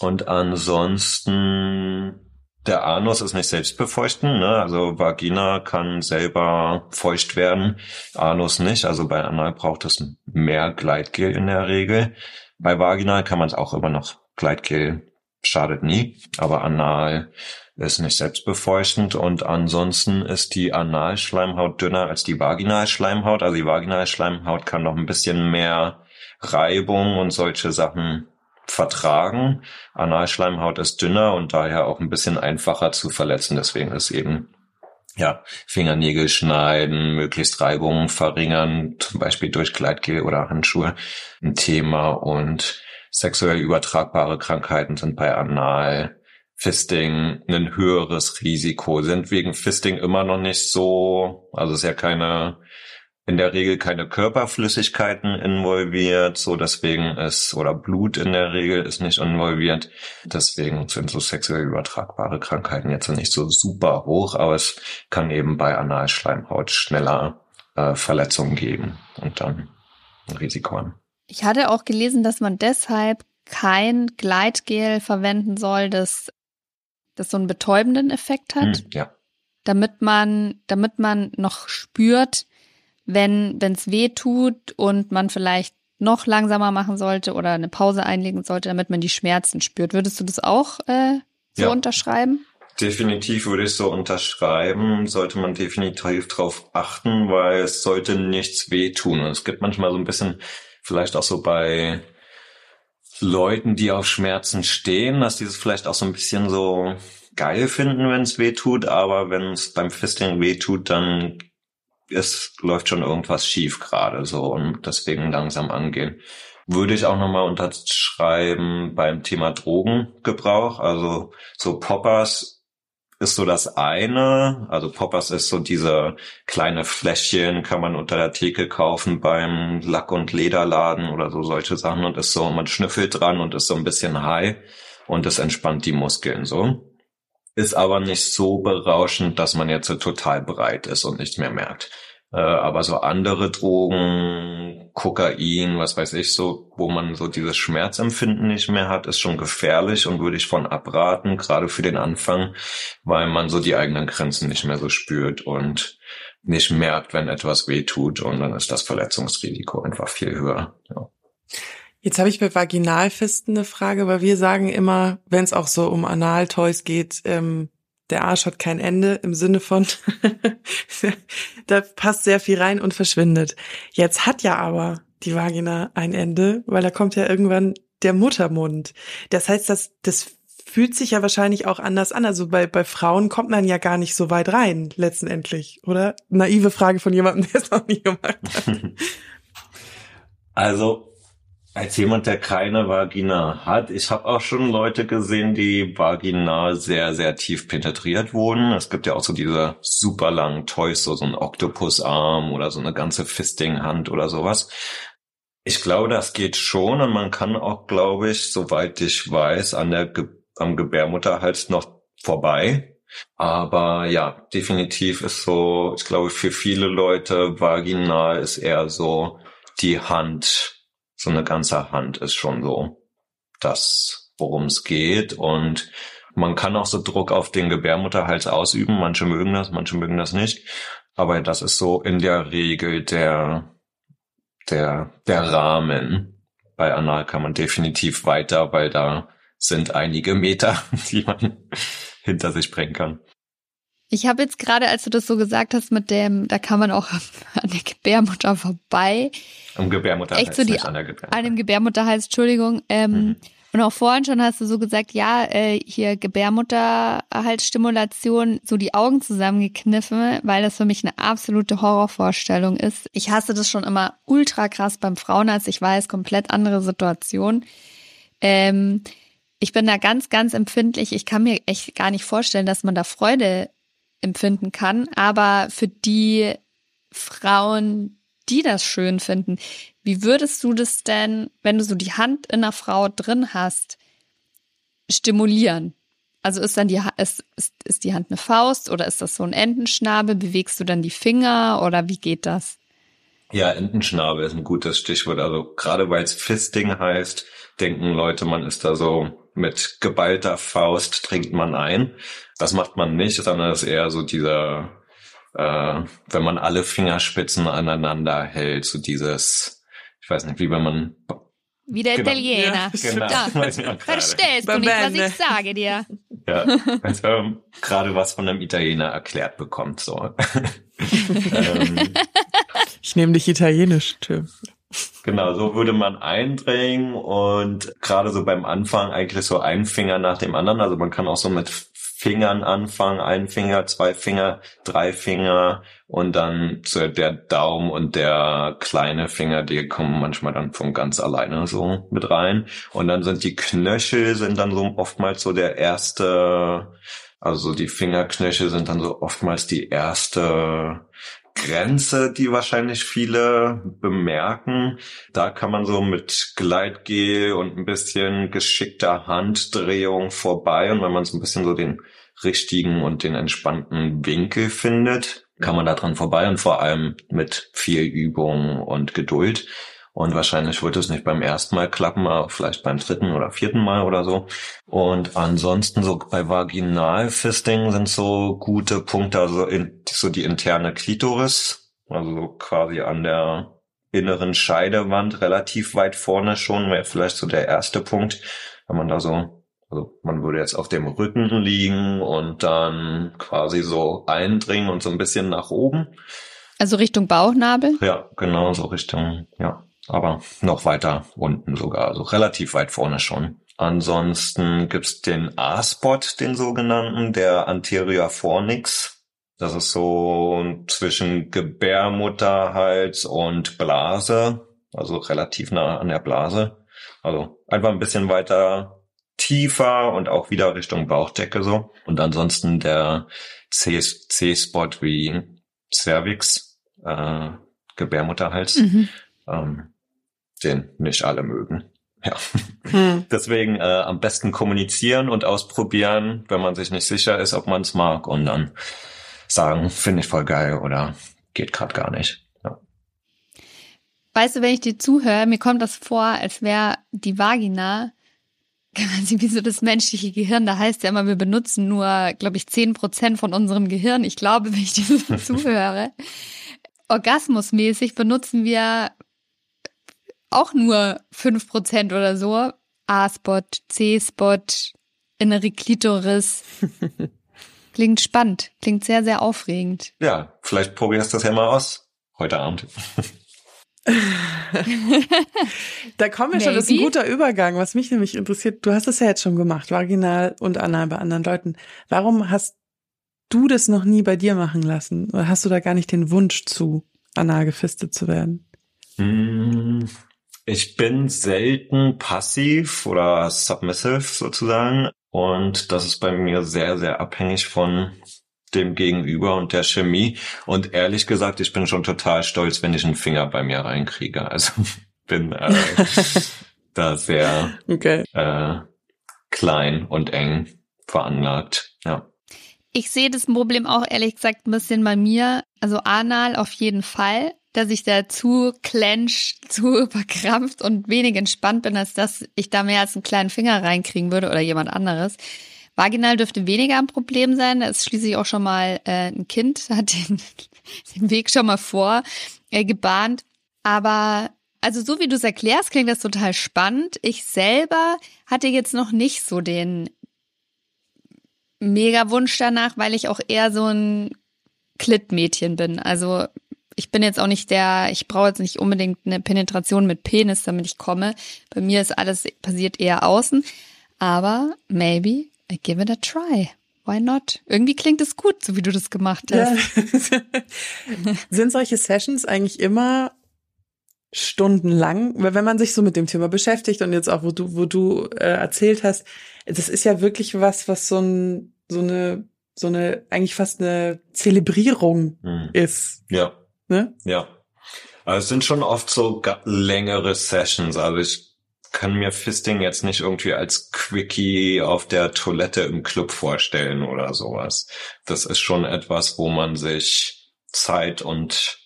Und ansonsten der Anus ist nicht selbstbefeuchten, ne? also Vagina kann selber feucht werden, Anus nicht, also bei Anal braucht es mehr Gleitgel in der Regel. Bei Vaginal kann man es auch immer noch, Gleitgel schadet nie, aber Anal ist nicht selbstbefeuchtend und ansonsten ist die Analschleimhaut dünner als die Vaginalschleimhaut, also die Vaginalschleimhaut kann noch ein bisschen mehr Reibung und solche Sachen vertragen. Analschleimhaut ist dünner und daher auch ein bisschen einfacher zu verletzen. Deswegen ist eben ja, Fingernägel schneiden, möglichst Reibungen verringern, zum Beispiel durch Gleitgel oder Handschuhe ein Thema und sexuell übertragbare Krankheiten sind bei Anal. Fisting ein höheres Risiko, sind wegen Fisting immer noch nicht so, also ist ja keine in der Regel keine Körperflüssigkeiten involviert, so deswegen ist, oder Blut in der Regel ist nicht involviert. Deswegen sind so sexuell übertragbare Krankheiten jetzt nicht so super hoch, aber es kann eben bei Analschleimhaut schneller äh, Verletzungen geben und dann ein Risiko haben. Ich hatte auch gelesen, dass man deshalb kein Gleitgel verwenden soll, das, das so einen betäubenden Effekt hat. Hm, ja. Damit man, damit man noch spürt, wenn es weh tut und man vielleicht noch langsamer machen sollte oder eine Pause einlegen sollte, damit man die Schmerzen spürt. Würdest du das auch äh, so ja. unterschreiben? Definitiv würde ich so unterschreiben, sollte man definitiv darauf achten, weil es sollte nichts wehtun. Und es gibt manchmal so ein bisschen, vielleicht auch so bei Leuten, die auf Schmerzen stehen, dass die es vielleicht auch so ein bisschen so geil finden, wenn es weh tut, aber wenn es beim Fisting weh tut, dann es läuft schon irgendwas schief gerade so und deswegen langsam angehen. Würde ich auch nochmal unterschreiben beim Thema Drogengebrauch. Also so Poppers ist so das eine. Also Poppers ist so diese kleine Fläschchen, kann man unter der Theke kaufen beim Lack- und Lederladen oder so solche Sachen und ist so, man schnüffelt dran und ist so ein bisschen high und es entspannt die Muskeln so ist aber nicht so berauschend, dass man jetzt total breit ist und nichts mehr merkt. Äh, aber so andere Drogen, Kokain, was weiß ich, so, wo man so dieses Schmerzempfinden nicht mehr hat, ist schon gefährlich und würde ich von abraten, gerade für den Anfang, weil man so die eigenen Grenzen nicht mehr so spürt und nicht merkt, wenn etwas weh tut und dann ist das Verletzungsrisiko einfach viel höher. Ja. Jetzt habe ich bei Vaginalfisten eine Frage, weil wir sagen immer, wenn es auch so um Analtoys geht, ähm, der Arsch hat kein Ende im Sinne von, da passt sehr viel rein und verschwindet. Jetzt hat ja aber die Vagina ein Ende, weil da kommt ja irgendwann der Muttermund. Das heißt, das, das fühlt sich ja wahrscheinlich auch anders an. Also bei, bei Frauen kommt man ja gar nicht so weit rein, letztendlich, oder? Naive Frage von jemandem, der es noch nie gemacht hat. Also als jemand, der keine Vagina hat, ich habe auch schon Leute gesehen, die vaginal sehr, sehr tief penetriert wurden. Es gibt ja auch so diese super langen Toys, so, so ein Oktopusarm oder so eine ganze Fisting-Hand oder sowas. Ich glaube, das geht schon und man kann auch, glaube ich, soweit ich weiß, an der Ge am Gebärmutterhals noch vorbei. Aber ja, definitiv ist so, ich glaube, für viele Leute vaginal ist eher so die Hand so eine ganze Hand ist schon so das, worum es geht. Und man kann auch so Druck auf den Gebärmutterhals ausüben. Manche mögen das, manche mögen das nicht. Aber das ist so in der Regel der, der, der Rahmen. Bei Anal kann man definitiv weiter, weil da sind einige Meter, die man hinter sich bringen kann. Ich habe jetzt gerade, als du das so gesagt hast, mit dem, da kann man auch an der Gebärmutter vorbei. Am Gebärmutterhals, Echt so die, an, der Gebärmutter. an dem Gebärmutterhals, Entschuldigung. Ähm, mhm. Und auch vorhin schon hast du so gesagt, ja, äh, hier Gebärmutterhalsstimulation, so die Augen zusammengekniffen, weil das für mich eine absolute Horrorvorstellung ist. Ich hasse das schon immer ultra krass beim Frauenarzt. Ich weiß, komplett andere Situation. Ähm, ich bin da ganz, ganz empfindlich. Ich kann mir echt gar nicht vorstellen, dass man da Freude empfinden kann. Aber für die Frauen, die das schön finden, wie würdest du das denn, wenn du so die Hand in einer Frau drin hast, stimulieren? Also ist dann die ist, ist, ist die Hand eine Faust oder ist das so ein Entenschnabel? Bewegst du dann die Finger oder wie geht das? Ja, Entenschnabel ist ein gutes Stichwort. Also gerade weil es Fisting heißt, denken Leute, man ist da so mit geballter Faust trinkt man ein. Das macht man nicht, sondern es ist eher so dieser, äh, wenn man alle Fingerspitzen aneinander hält, so dieses, ich weiß nicht, wie wenn man wie der genau. Italiener. Ja, genau. Ja. Verstehst du nicht, was ich sage dir? Ja, also gerade was von einem Italiener erklärt bekommt. so. ähm. Ich nehme dich italienisch, Tim. Genau, so würde man eindringen und gerade so beim Anfang eigentlich so ein Finger nach dem anderen. Also man kann auch so mit Fingern anfangen, ein Finger, zwei Finger, drei Finger und dann so der Daumen und der kleine Finger, die kommen manchmal dann von ganz alleine so mit rein. Und dann sind die Knöchel sind dann so oftmals so der erste, also die Fingerknöchel sind dann so oftmals die erste Grenze, die wahrscheinlich viele bemerken. Da kann man so mit Gleitgel und ein bisschen geschickter Handdrehung vorbei und wenn man so ein bisschen so den richtigen und den entspannten Winkel findet, kann man da dran vorbei und vor allem mit viel Übung und Geduld. Und wahrscheinlich wird es nicht beim ersten Mal klappen, aber vielleicht beim dritten oder vierten Mal oder so. Und ansonsten so bei Vaginalfisting sind so gute Punkte, also in, so die interne Klitoris, also quasi an der inneren Scheidewand relativ weit vorne schon, wäre vielleicht so der erste Punkt, wenn man da so, also man würde jetzt auf dem Rücken liegen und dann quasi so eindringen und so ein bisschen nach oben. Also Richtung Bauchnabel? Ja, genau, so Richtung, ja aber noch weiter unten sogar, also relativ weit vorne schon. Ansonsten gibt's den A-Spot, den sogenannten, der Anterior Fornix. Das ist so zwischen Gebärmutterhals und Blase, also relativ nah an der Blase. Also einfach ein bisschen weiter tiefer und auch wieder Richtung Bauchdecke so. Und ansonsten der C-Spot wie Cervix, äh, Gebärmutterhals. Mhm. Ähm, den nicht alle mögen. Ja. Hm. Deswegen äh, am besten kommunizieren und ausprobieren, wenn man sich nicht sicher ist, ob man es mag und dann sagen, finde ich voll geil oder geht gerade gar nicht. Ja. Weißt du, wenn ich dir zuhöre, mir kommt das vor, als wäre die Vagina quasi wie so das menschliche Gehirn. Da heißt ja immer, wir benutzen nur, glaube ich, zehn Prozent von unserem Gehirn. Ich glaube, wenn ich dir so zuhöre, orgasmusmäßig benutzen wir auch nur fünf Prozent oder so. A-Spot, C-Spot, innere Klitoris. Klingt spannend, klingt sehr, sehr aufregend. Ja, vielleicht probierst du das ja mal aus heute Abend. da kommen wir schon, das ist ein guter Übergang, was mich nämlich interessiert. Du hast es ja jetzt schon gemacht, vaginal und anal bei anderen Leuten. Warum hast du das noch nie bei dir machen lassen? Oder hast du da gar nicht den Wunsch zu, anal gefistet zu werden? Hm, ich bin selten passiv oder submissive sozusagen. Und das ist bei mir sehr, sehr abhängig von dem Gegenüber und der Chemie. Und ehrlich gesagt, ich bin schon total stolz, wenn ich einen Finger bei mir reinkriege. Also bin äh, da sehr okay. äh, klein und eng veranlagt. Ja. Ich sehe das Problem auch ehrlich gesagt ein bisschen bei mir. Also anal auf jeden Fall dass ich da zu clench, zu überkrampft und wenig entspannt bin, als dass ich da mehr als einen kleinen Finger reinkriegen würde oder jemand anderes. Vaginal dürfte weniger ein Problem sein. Da ist schließlich auch schon mal äh, ein Kind, hat den, den Weg schon mal vor äh, gebahnt. Aber also so wie du es erklärst, klingt das total spannend. Ich selber hatte jetzt noch nicht so den mega Wunsch danach, weil ich auch eher so ein Klittmädchen bin. Also ich bin jetzt auch nicht der, ich brauche jetzt nicht unbedingt eine Penetration mit Penis, damit ich komme. Bei mir ist alles passiert eher außen. Aber maybe I give it a try. Why not? Irgendwie klingt es gut, so wie du das gemacht hast. Ja. Sind solche Sessions eigentlich immer stundenlang? Weil wenn man sich so mit dem Thema beschäftigt und jetzt auch, wo du, wo du äh, erzählt hast, das ist ja wirklich was, was so ein, so eine, so eine, eigentlich fast eine Zelebrierung hm. ist. Ja. Ne? Ja. Also es sind schon oft so längere Sessions. Also ich kann mir Fisting jetzt nicht irgendwie als Quickie auf der Toilette im Club vorstellen oder sowas. Das ist schon etwas, wo man sich Zeit und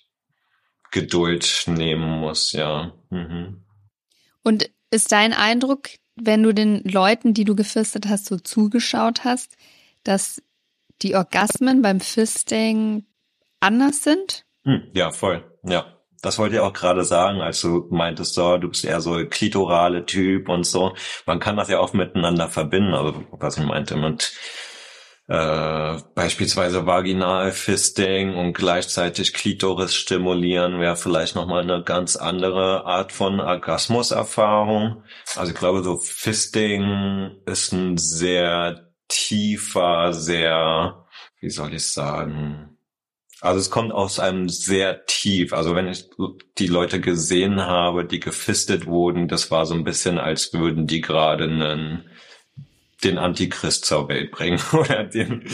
Geduld nehmen muss, ja. Mhm. Und ist dein Eindruck, wenn du den Leuten, die du gefistet hast, so zugeschaut hast, dass die Orgasmen beim Fisting anders sind? Hm, ja, voll. Ja. Das wollte ich auch gerade sagen, als du meintest, so, du bist eher so klitorale Typ und so. Man kann das ja auch miteinander verbinden, also was ich meinte mit äh, beispielsweise Vaginalfisting und gleichzeitig Klitoris stimulieren wäre vielleicht nochmal eine ganz andere Art von Orgasmuserfahrung. Also ich glaube, so Fisting ist ein sehr tiefer, sehr, wie soll ich sagen, also es kommt aus einem sehr tief. Also wenn ich die Leute gesehen habe, die gefistet wurden, das war so ein bisschen, als würden die gerade einen den Antichrist zur Welt bringen oder den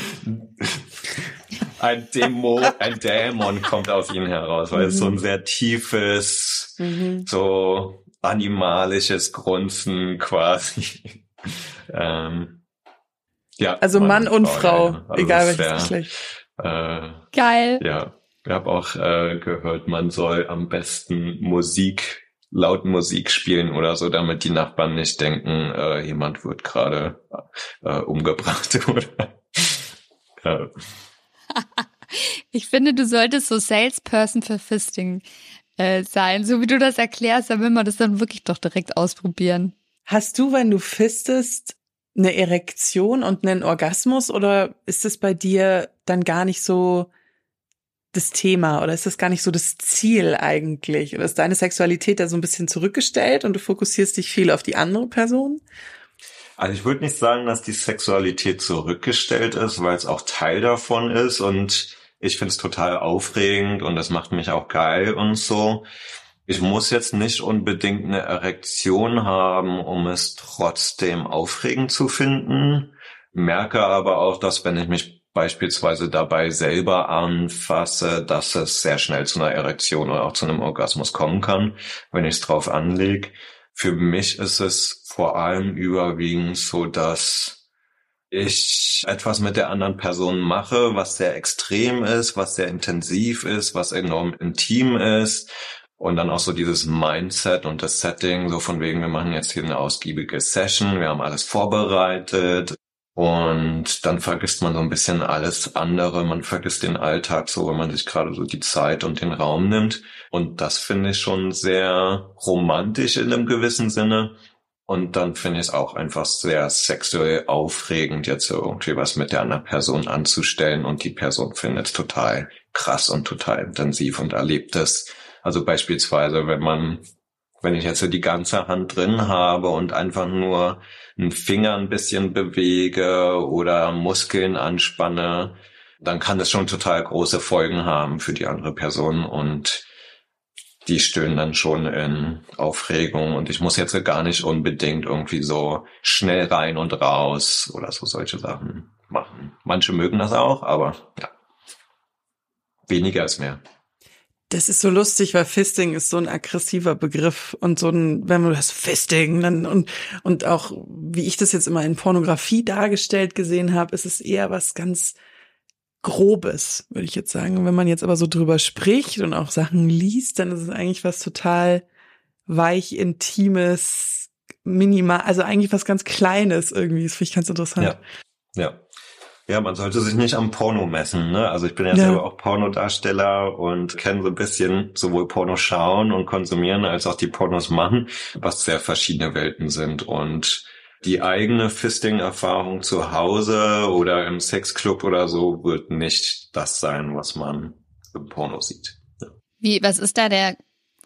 ein Dämon, ein Dämon kommt aus ihnen heraus, weil es so ein mhm. sehr tiefes, mhm. so animalisches Grunzen quasi. ähm, ja, also Mann, Mann und Frau, ja. also egal welches Geschlecht. Äh, Geil. Ja, ich habe auch äh, gehört, man soll am besten Musik laut Musik spielen oder so, damit die Nachbarn nicht denken, äh, jemand wird gerade äh, umgebracht oder. ja. Ich finde, du solltest so Salesperson für Fisting äh, sein, so wie du das erklärst, dann will man das dann wirklich doch direkt ausprobieren. Hast du, wenn du fistest, eine Erektion und einen Orgasmus oder ist es bei dir dann gar nicht so das Thema oder ist das gar nicht so das Ziel eigentlich? Oder ist deine Sexualität da so ein bisschen zurückgestellt und du fokussierst dich viel auf die andere Person? Also ich würde nicht sagen, dass die Sexualität zurückgestellt ist, weil es auch Teil davon ist und ich finde es total aufregend und das macht mich auch geil und so. Ich muss jetzt nicht unbedingt eine Erektion haben, um es trotzdem aufregend zu finden. Merke aber auch, dass wenn ich mich beispielsweise dabei selber anfasse, dass es sehr schnell zu einer Erektion oder auch zu einem Orgasmus kommen kann, wenn ich es drauf anlege. Für mich ist es vor allem überwiegend so, dass ich etwas mit der anderen Person mache, was sehr extrem ist, was sehr intensiv ist, was enorm intim ist. Und dann auch so dieses Mindset und das Setting, so von wegen, wir machen jetzt hier eine ausgiebige Session, wir haben alles vorbereitet, und dann vergisst man so ein bisschen alles andere. Man vergisst den Alltag so, wenn man sich gerade so die Zeit und den Raum nimmt. Und das finde ich schon sehr romantisch in einem gewissen Sinne. Und dann finde ich es auch einfach sehr sexuell aufregend, jetzt irgendwie was mit der anderen Person anzustellen. Und die Person findet es total krass und total intensiv und erlebt es. Also beispielsweise, wenn man wenn ich jetzt so die ganze Hand drin habe und einfach nur einen Finger ein bisschen bewege oder Muskeln anspanne, dann kann das schon total große Folgen haben für die andere Person und die stöhnen dann schon in Aufregung und ich muss jetzt gar nicht unbedingt irgendwie so schnell rein und raus oder so solche Sachen machen. Manche mögen das auch, aber ja, weniger ist mehr. Das ist so lustig, weil Fisting ist so ein aggressiver Begriff und so ein, wenn man das Fisting dann und und auch wie ich das jetzt immer in Pornografie dargestellt gesehen habe, ist es eher was ganz Grobes, würde ich jetzt sagen. Wenn man jetzt aber so drüber spricht und auch Sachen liest, dann ist es eigentlich was total weich, intimes, minimal, also eigentlich was ganz Kleines irgendwie. Das finde ich ganz interessant. Ja. Ja. Ja, man sollte sich nicht am Porno messen. Ne? Also ich bin ja, ja. selber auch Pornodarsteller und kenne so ein bisschen sowohl Porno schauen und konsumieren als auch die Pornos machen, was sehr verschiedene Welten sind. Und die eigene Fisting-Erfahrung zu Hause oder im Sexclub oder so wird nicht das sein, was man im Porno sieht. Ja. Wie, was ist da der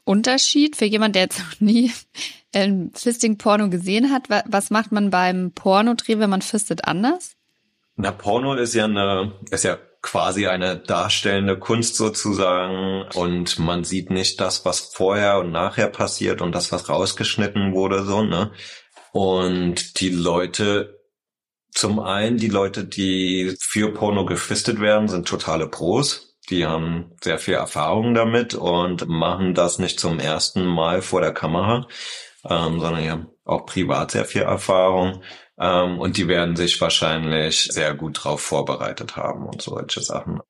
Unterschied für jemand, der jetzt noch nie ein Fisting-Porno gesehen hat? Was macht man beim Pornodreh, wenn man fistet, anders? Na, Porno ist ja eine, ist ja quasi eine darstellende Kunst sozusagen und man sieht nicht das, was vorher und nachher passiert und das, was rausgeschnitten wurde, so, ne? Und die Leute, zum einen die Leute, die für Porno gefistet werden, sind totale Pros. Die haben sehr viel Erfahrung damit und machen das nicht zum ersten Mal vor der Kamera, ähm, sondern die haben auch privat sehr viel Erfahrung. Ähm, und die werden sich wahrscheinlich sehr gut drauf vorbereitet haben und solche Sachen.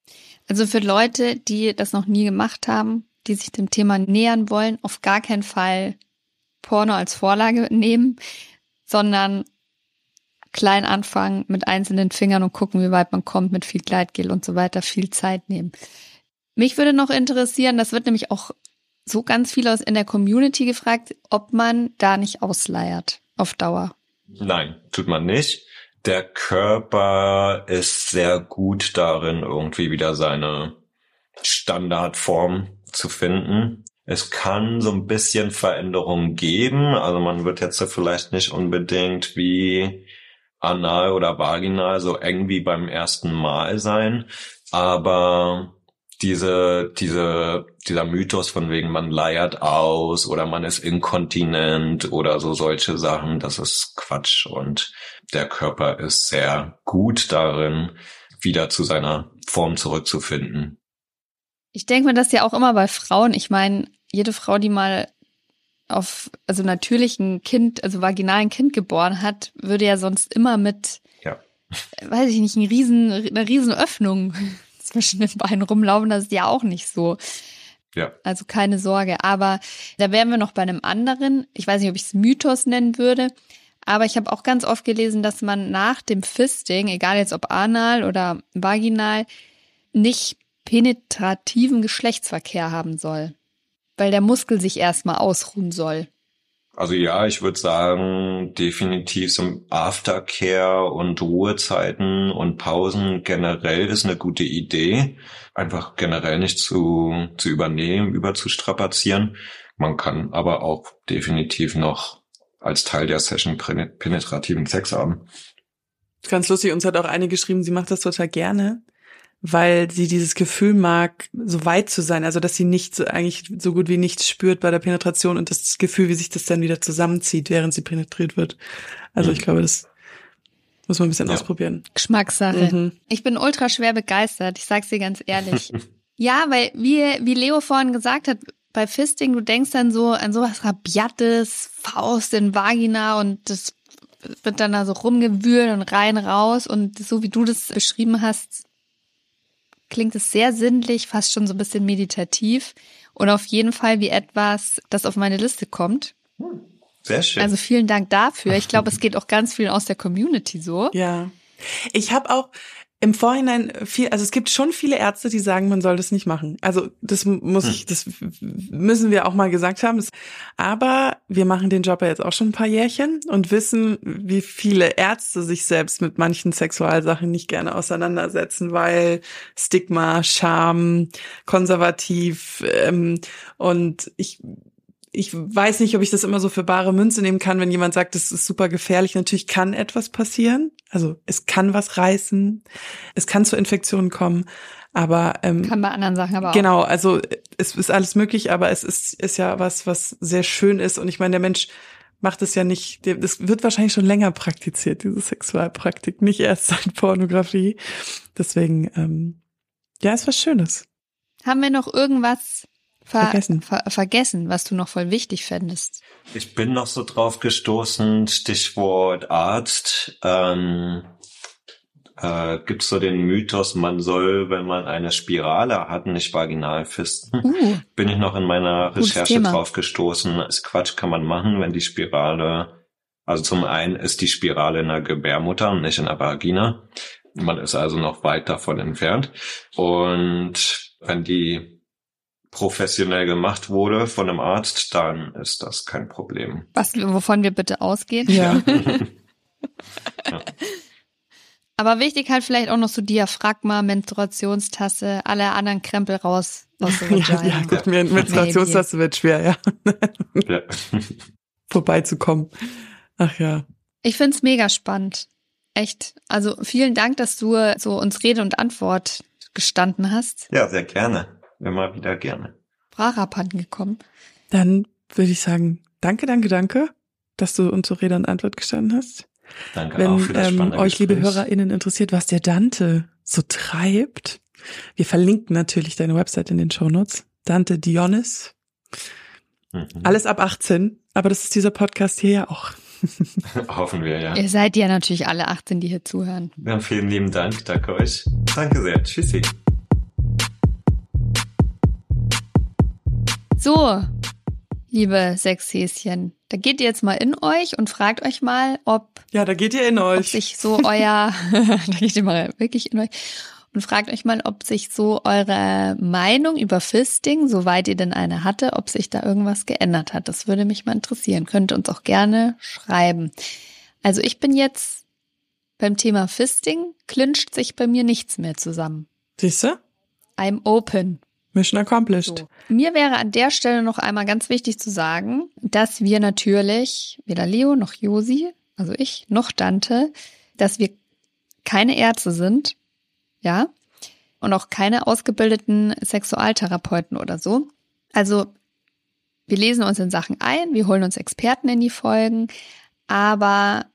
Also für Leute, die das noch nie gemacht haben, die sich dem Thema nähern wollen, auf gar keinen Fall Porno als Vorlage nehmen, sondern klein anfangen mit einzelnen Fingern und gucken, wie weit man kommt mit viel Gleitgel und so weiter, viel Zeit nehmen. Mich würde noch interessieren, das wird nämlich auch so ganz viel aus in der Community gefragt, ob man da nicht ausleiert auf Dauer. Nein, tut man nicht. Der Körper ist sehr gut darin, irgendwie wieder seine Standardform zu finden. Es kann so ein bisschen Veränderungen geben. Also man wird jetzt vielleicht nicht unbedingt wie anal oder vaginal so eng wie beim ersten Mal sein. Aber diese, diese, dieser Mythos von wegen man leiert aus oder man ist inkontinent oder so solche Sachen, das ist Quatsch und der Körper ist sehr gut darin, wieder zu seiner Form zurückzufinden. Ich denke mir das ja auch immer bei Frauen. Ich meine, jede Frau, die mal auf, also natürlich ein Kind, also vaginalen Kind geboren hat, würde ja sonst immer mit, ja. weiß ich nicht, eine riesen, eine riesen Öffnung zwischen den Beinen rumlaufen. Das ist ja auch nicht so. Ja. Also keine Sorge. Aber da wären wir noch bei einem anderen. Ich weiß nicht, ob ich es Mythos nennen würde. Aber ich habe auch ganz oft gelesen, dass man nach dem Fisting, egal jetzt ob anal oder vaginal, nicht penetrativen Geschlechtsverkehr haben soll weil der Muskel sich erstmal ausruhen soll. Also ja, ich würde sagen, definitiv so Aftercare und Ruhezeiten und Pausen generell ist eine gute Idee. Einfach generell nicht zu, zu übernehmen, überzustrapazieren. Man kann aber auch definitiv noch als Teil der Session penetrativen Sex haben. Ganz lustig, uns hat auch eine geschrieben, sie macht das total gerne weil sie dieses Gefühl mag, so weit zu sein, also dass sie nicht so, eigentlich so gut wie nichts spürt bei der Penetration und das Gefühl, wie sich das dann wieder zusammenzieht, während sie penetriert wird. Also mhm. ich glaube, das muss man ein bisschen ja. ausprobieren. Geschmackssache. Mhm. Ich bin ultra schwer begeistert, ich sag's dir ganz ehrlich. ja, weil wie, wie Leo vorhin gesagt hat, bei Fisting, du denkst dann so an sowas Rabiates, Faust in Vagina und das wird dann da so rumgewühlt und rein raus und so wie du das beschrieben hast, klingt es sehr sinnlich, fast schon so ein bisschen meditativ und auf jeden Fall wie etwas, das auf meine Liste kommt. Sehr schön. Also vielen Dank dafür. Ich glaube, es geht auch ganz viel aus der Community so. Ja. Ich habe auch, im Vorhinein viel, also es gibt schon viele Ärzte, die sagen, man soll das nicht machen. Also das muss ich, das müssen wir auch mal gesagt haben. Aber wir machen den Job ja jetzt auch schon ein paar Jährchen und wissen, wie viele Ärzte sich selbst mit manchen Sexualsachen nicht gerne auseinandersetzen, weil Stigma, Scham, konservativ ähm, und ich ich weiß nicht, ob ich das immer so für bare Münze nehmen kann, wenn jemand sagt, das ist super gefährlich. Natürlich kann etwas passieren. Also es kann was reißen, es kann zu Infektionen kommen, aber ähm, kann bei anderen Sachen aber auch. Genau, also es ist alles möglich, aber es ist ist ja was, was sehr schön ist. Und ich meine, der Mensch macht es ja nicht. Das wird wahrscheinlich schon länger praktiziert, diese Sexualpraktik, nicht erst seit Pornografie. Deswegen, ähm, ja, ist was Schönes. Haben wir noch irgendwas ver vergessen. Ver vergessen, was du noch voll wichtig fändest. Ich bin noch so drauf gestoßen, Stichwort Arzt. Ähm, äh, gibt so den Mythos, man soll, wenn man eine Spirale hat, nicht vaginal fisten. Uh, bin ich noch in meiner Recherche drauf gestoßen. Ist Quatsch, kann man machen, wenn die Spirale, also zum einen ist die Spirale in der Gebärmutter und nicht in der Vagina. Man ist also noch weit davon entfernt. Und wenn die professionell gemacht wurde von einem Arzt, dann ist das kein Problem. Was, wovon wir bitte ausgehen? Ja. ja. Aber wichtig halt vielleicht auch noch so Diaphragma, Menstruationstasse, alle anderen Krempel raus aus der Ja, ja gut, ja. Menstruationstasse wird schwer, ja. ja. Vorbeizukommen. Ach ja. Ich find's mega spannend. Echt. Also vielen Dank, dass du so uns Rede und Antwort gestanden hast. Ja, sehr gerne immer wieder gerne. Sprachabhanden gekommen. Dann würde ich sagen, danke, danke, danke, dass du uns zur Rede und Antwort gestanden hast. Danke Wenn auch für das ähm, euch, Gespräch. liebe HörerInnen, interessiert, was der Dante so treibt, wir verlinken natürlich deine Website in den Shownotes. Dante Dionis. Mhm. Alles ab 18, aber das ist dieser Podcast hier ja auch. Hoffen wir, ja. Ihr seid ja natürlich alle 18, die hier zuhören. Ja, vielen lieben Dank. Danke euch. Danke sehr. Tschüssi. So, liebe Sexhäschen, da geht ihr jetzt mal in euch und fragt euch mal, ob. Ja, da geht ihr in euch. Ob sich so euer, da geht ihr mal wirklich in euch und fragt euch mal, ob sich so eure Meinung über Fisting, soweit ihr denn eine hatte, ob sich da irgendwas geändert hat. Das würde mich mal interessieren. Könnt uns auch gerne schreiben. Also ich bin jetzt beim Thema Fisting clincht sich bei mir nichts mehr zusammen. Siehst du? I'm open. Mission accomplished. So. Mir wäre an der Stelle noch einmal ganz wichtig zu sagen, dass wir natürlich, weder Leo noch Josi, also ich, noch Dante, dass wir keine Ärzte sind, ja, und auch keine ausgebildeten Sexualtherapeuten oder so. Also wir lesen uns in Sachen ein, wir holen uns Experten in die Folgen, aber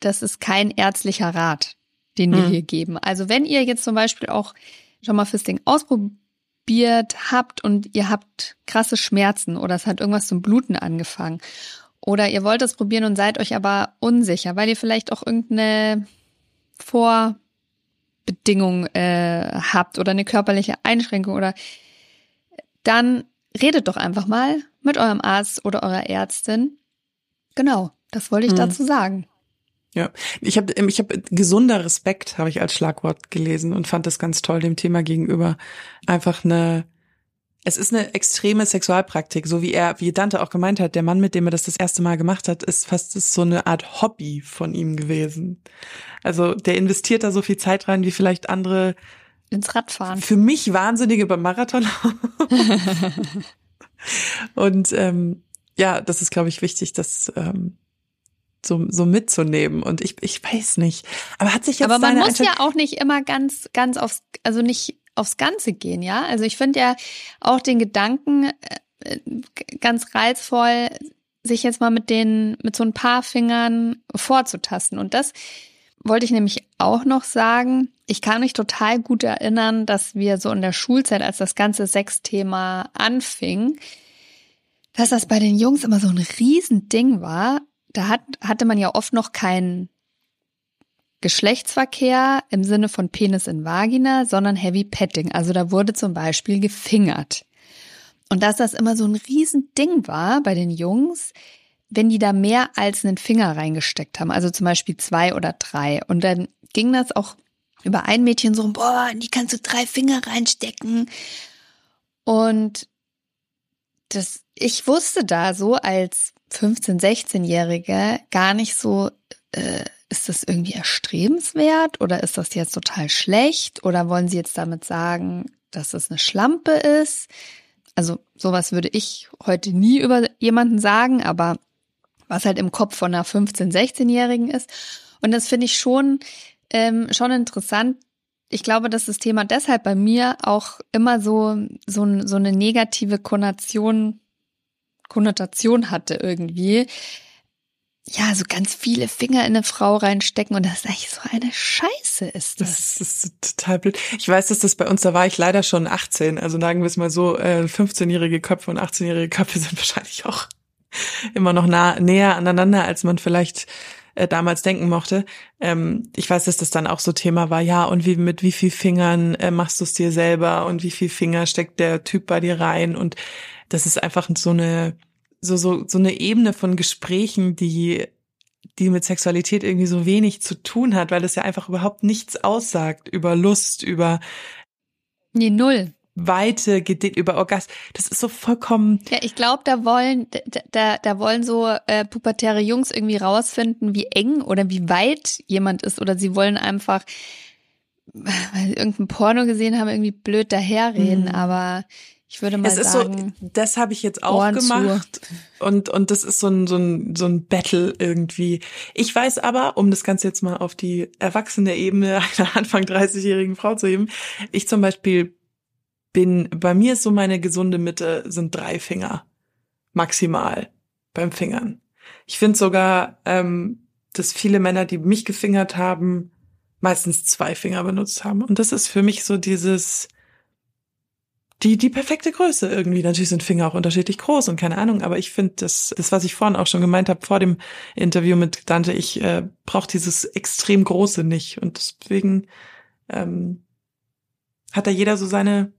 das ist kein ärztlicher Rat, den wir Hm. hier geben. Also wenn ihr jetzt zum Beispiel auch schon mal Fisting ausprobiert habt und ihr habt krasse Schmerzen oder es hat irgendwas zum Bluten angefangen oder ihr wollt es probieren und seid euch aber unsicher, weil ihr vielleicht auch irgendeine Vorbedingung äh, habt oder eine körperliche Einschränkung oder dann redet doch einfach mal mit eurem Arzt oder eurer Ärztin. Genau, das wollte ich Mhm. dazu sagen. Ja, ich habe ich hab gesunder Respekt habe ich als Schlagwort gelesen und fand das ganz toll dem Thema gegenüber. Einfach eine es ist eine extreme Sexualpraktik, so wie er, wie Dante auch gemeint hat, der Mann, mit dem er das das erste Mal gemacht hat, ist fast ist so eine Art Hobby von ihm gewesen. Also der investiert da so viel Zeit rein, wie vielleicht andere Ins Radfahren. für mich Wahnsinnige beim Marathon. und ähm, ja, das ist, glaube ich, wichtig, das ähm, so, so mitzunehmen. Und ich, ich weiß nicht. Aber hat sich jetzt Aber man muss ja auch nicht immer ganz, ganz aufs, also nicht aufs Ganze gehen, ja. Also ich finde ja auch den Gedanken äh, ganz reizvoll, sich jetzt mal mit den, mit so ein paar Fingern vorzutasten. Und das wollte ich nämlich auch noch sagen. Ich kann mich total gut erinnern, dass wir so in der Schulzeit, als das ganze Sexthema anfing, dass das bei den Jungs immer so ein Riesending war. Da hat, hatte man ja oft noch keinen Geschlechtsverkehr im Sinne von Penis in Vagina, sondern Heavy Petting. Also da wurde zum Beispiel gefingert. Und dass das immer so ein Riesending war bei den Jungs, wenn die da mehr als einen Finger reingesteckt haben, also zum Beispiel zwei oder drei. Und dann ging das auch über ein Mädchen so, boah, die kannst du drei Finger reinstecken. Und das, ich wusste da so als 15-, 16-Jährige gar nicht so, äh, ist das irgendwie erstrebenswert oder ist das jetzt total schlecht oder wollen Sie jetzt damit sagen, dass es eine Schlampe ist? Also sowas würde ich heute nie über jemanden sagen, aber was halt im Kopf von einer 15-, 16-Jährigen ist. Und das finde ich schon, ähm, schon interessant. Ich glaube, dass das Thema deshalb bei mir auch immer so, so, so eine negative Konnotation, Konnotation hatte irgendwie. Ja, so ganz viele Finger in eine Frau reinstecken und das ist eigentlich so eine Scheiße ist das. Das ist total blöd. Ich weiß, dass das bei uns, da war ich leider schon 18. Also sagen wir es mal so, äh, 15-jährige Köpfe und 18-jährige Köpfe sind wahrscheinlich auch immer noch nah, näher aneinander, als man vielleicht äh, damals denken mochte. Ähm, ich weiß, dass das dann auch so Thema war, ja, und wie mit wie viel Fingern äh, machst du es dir selber und wie viel Finger steckt der Typ bei dir rein und das ist einfach so eine so so so eine Ebene von Gesprächen, die die mit Sexualität irgendwie so wenig zu tun hat, weil es ja einfach überhaupt nichts aussagt über Lust, über Nee, null. Weite, über Orgasmus. Das ist so vollkommen Ja, ich glaube, da wollen, da, da, da wollen so äh, pubertäre Jungs irgendwie rausfinden, wie eng oder wie weit jemand ist. Oder sie wollen einfach, weil sie irgendein Porno gesehen haben, irgendwie blöd daherreden. Mhm. Aber ich würde mal es ist sagen, so, das habe ich jetzt auch Ohren zu. gemacht. Und, und das ist so ein, so, ein, so ein Battle irgendwie. Ich weiß aber, um das Ganze jetzt mal auf die erwachsene Ebene einer Anfang 30-jährigen Frau zu heben, ich zum Beispiel bin, bei mir ist so meine gesunde Mitte sind drei Finger. Maximal beim Fingern. Ich finde sogar, ähm, dass viele Männer, die mich gefingert haben, meistens zwei Finger benutzt haben. Und das ist für mich so dieses, die, die perfekte Größe irgendwie. Natürlich sind Finger auch unterschiedlich groß und keine Ahnung, aber ich finde das, das, was ich vorhin auch schon gemeint habe vor dem Interview mit Dante, ich äh, brauche dieses extrem große nicht. Und deswegen ähm, hat da jeder so seine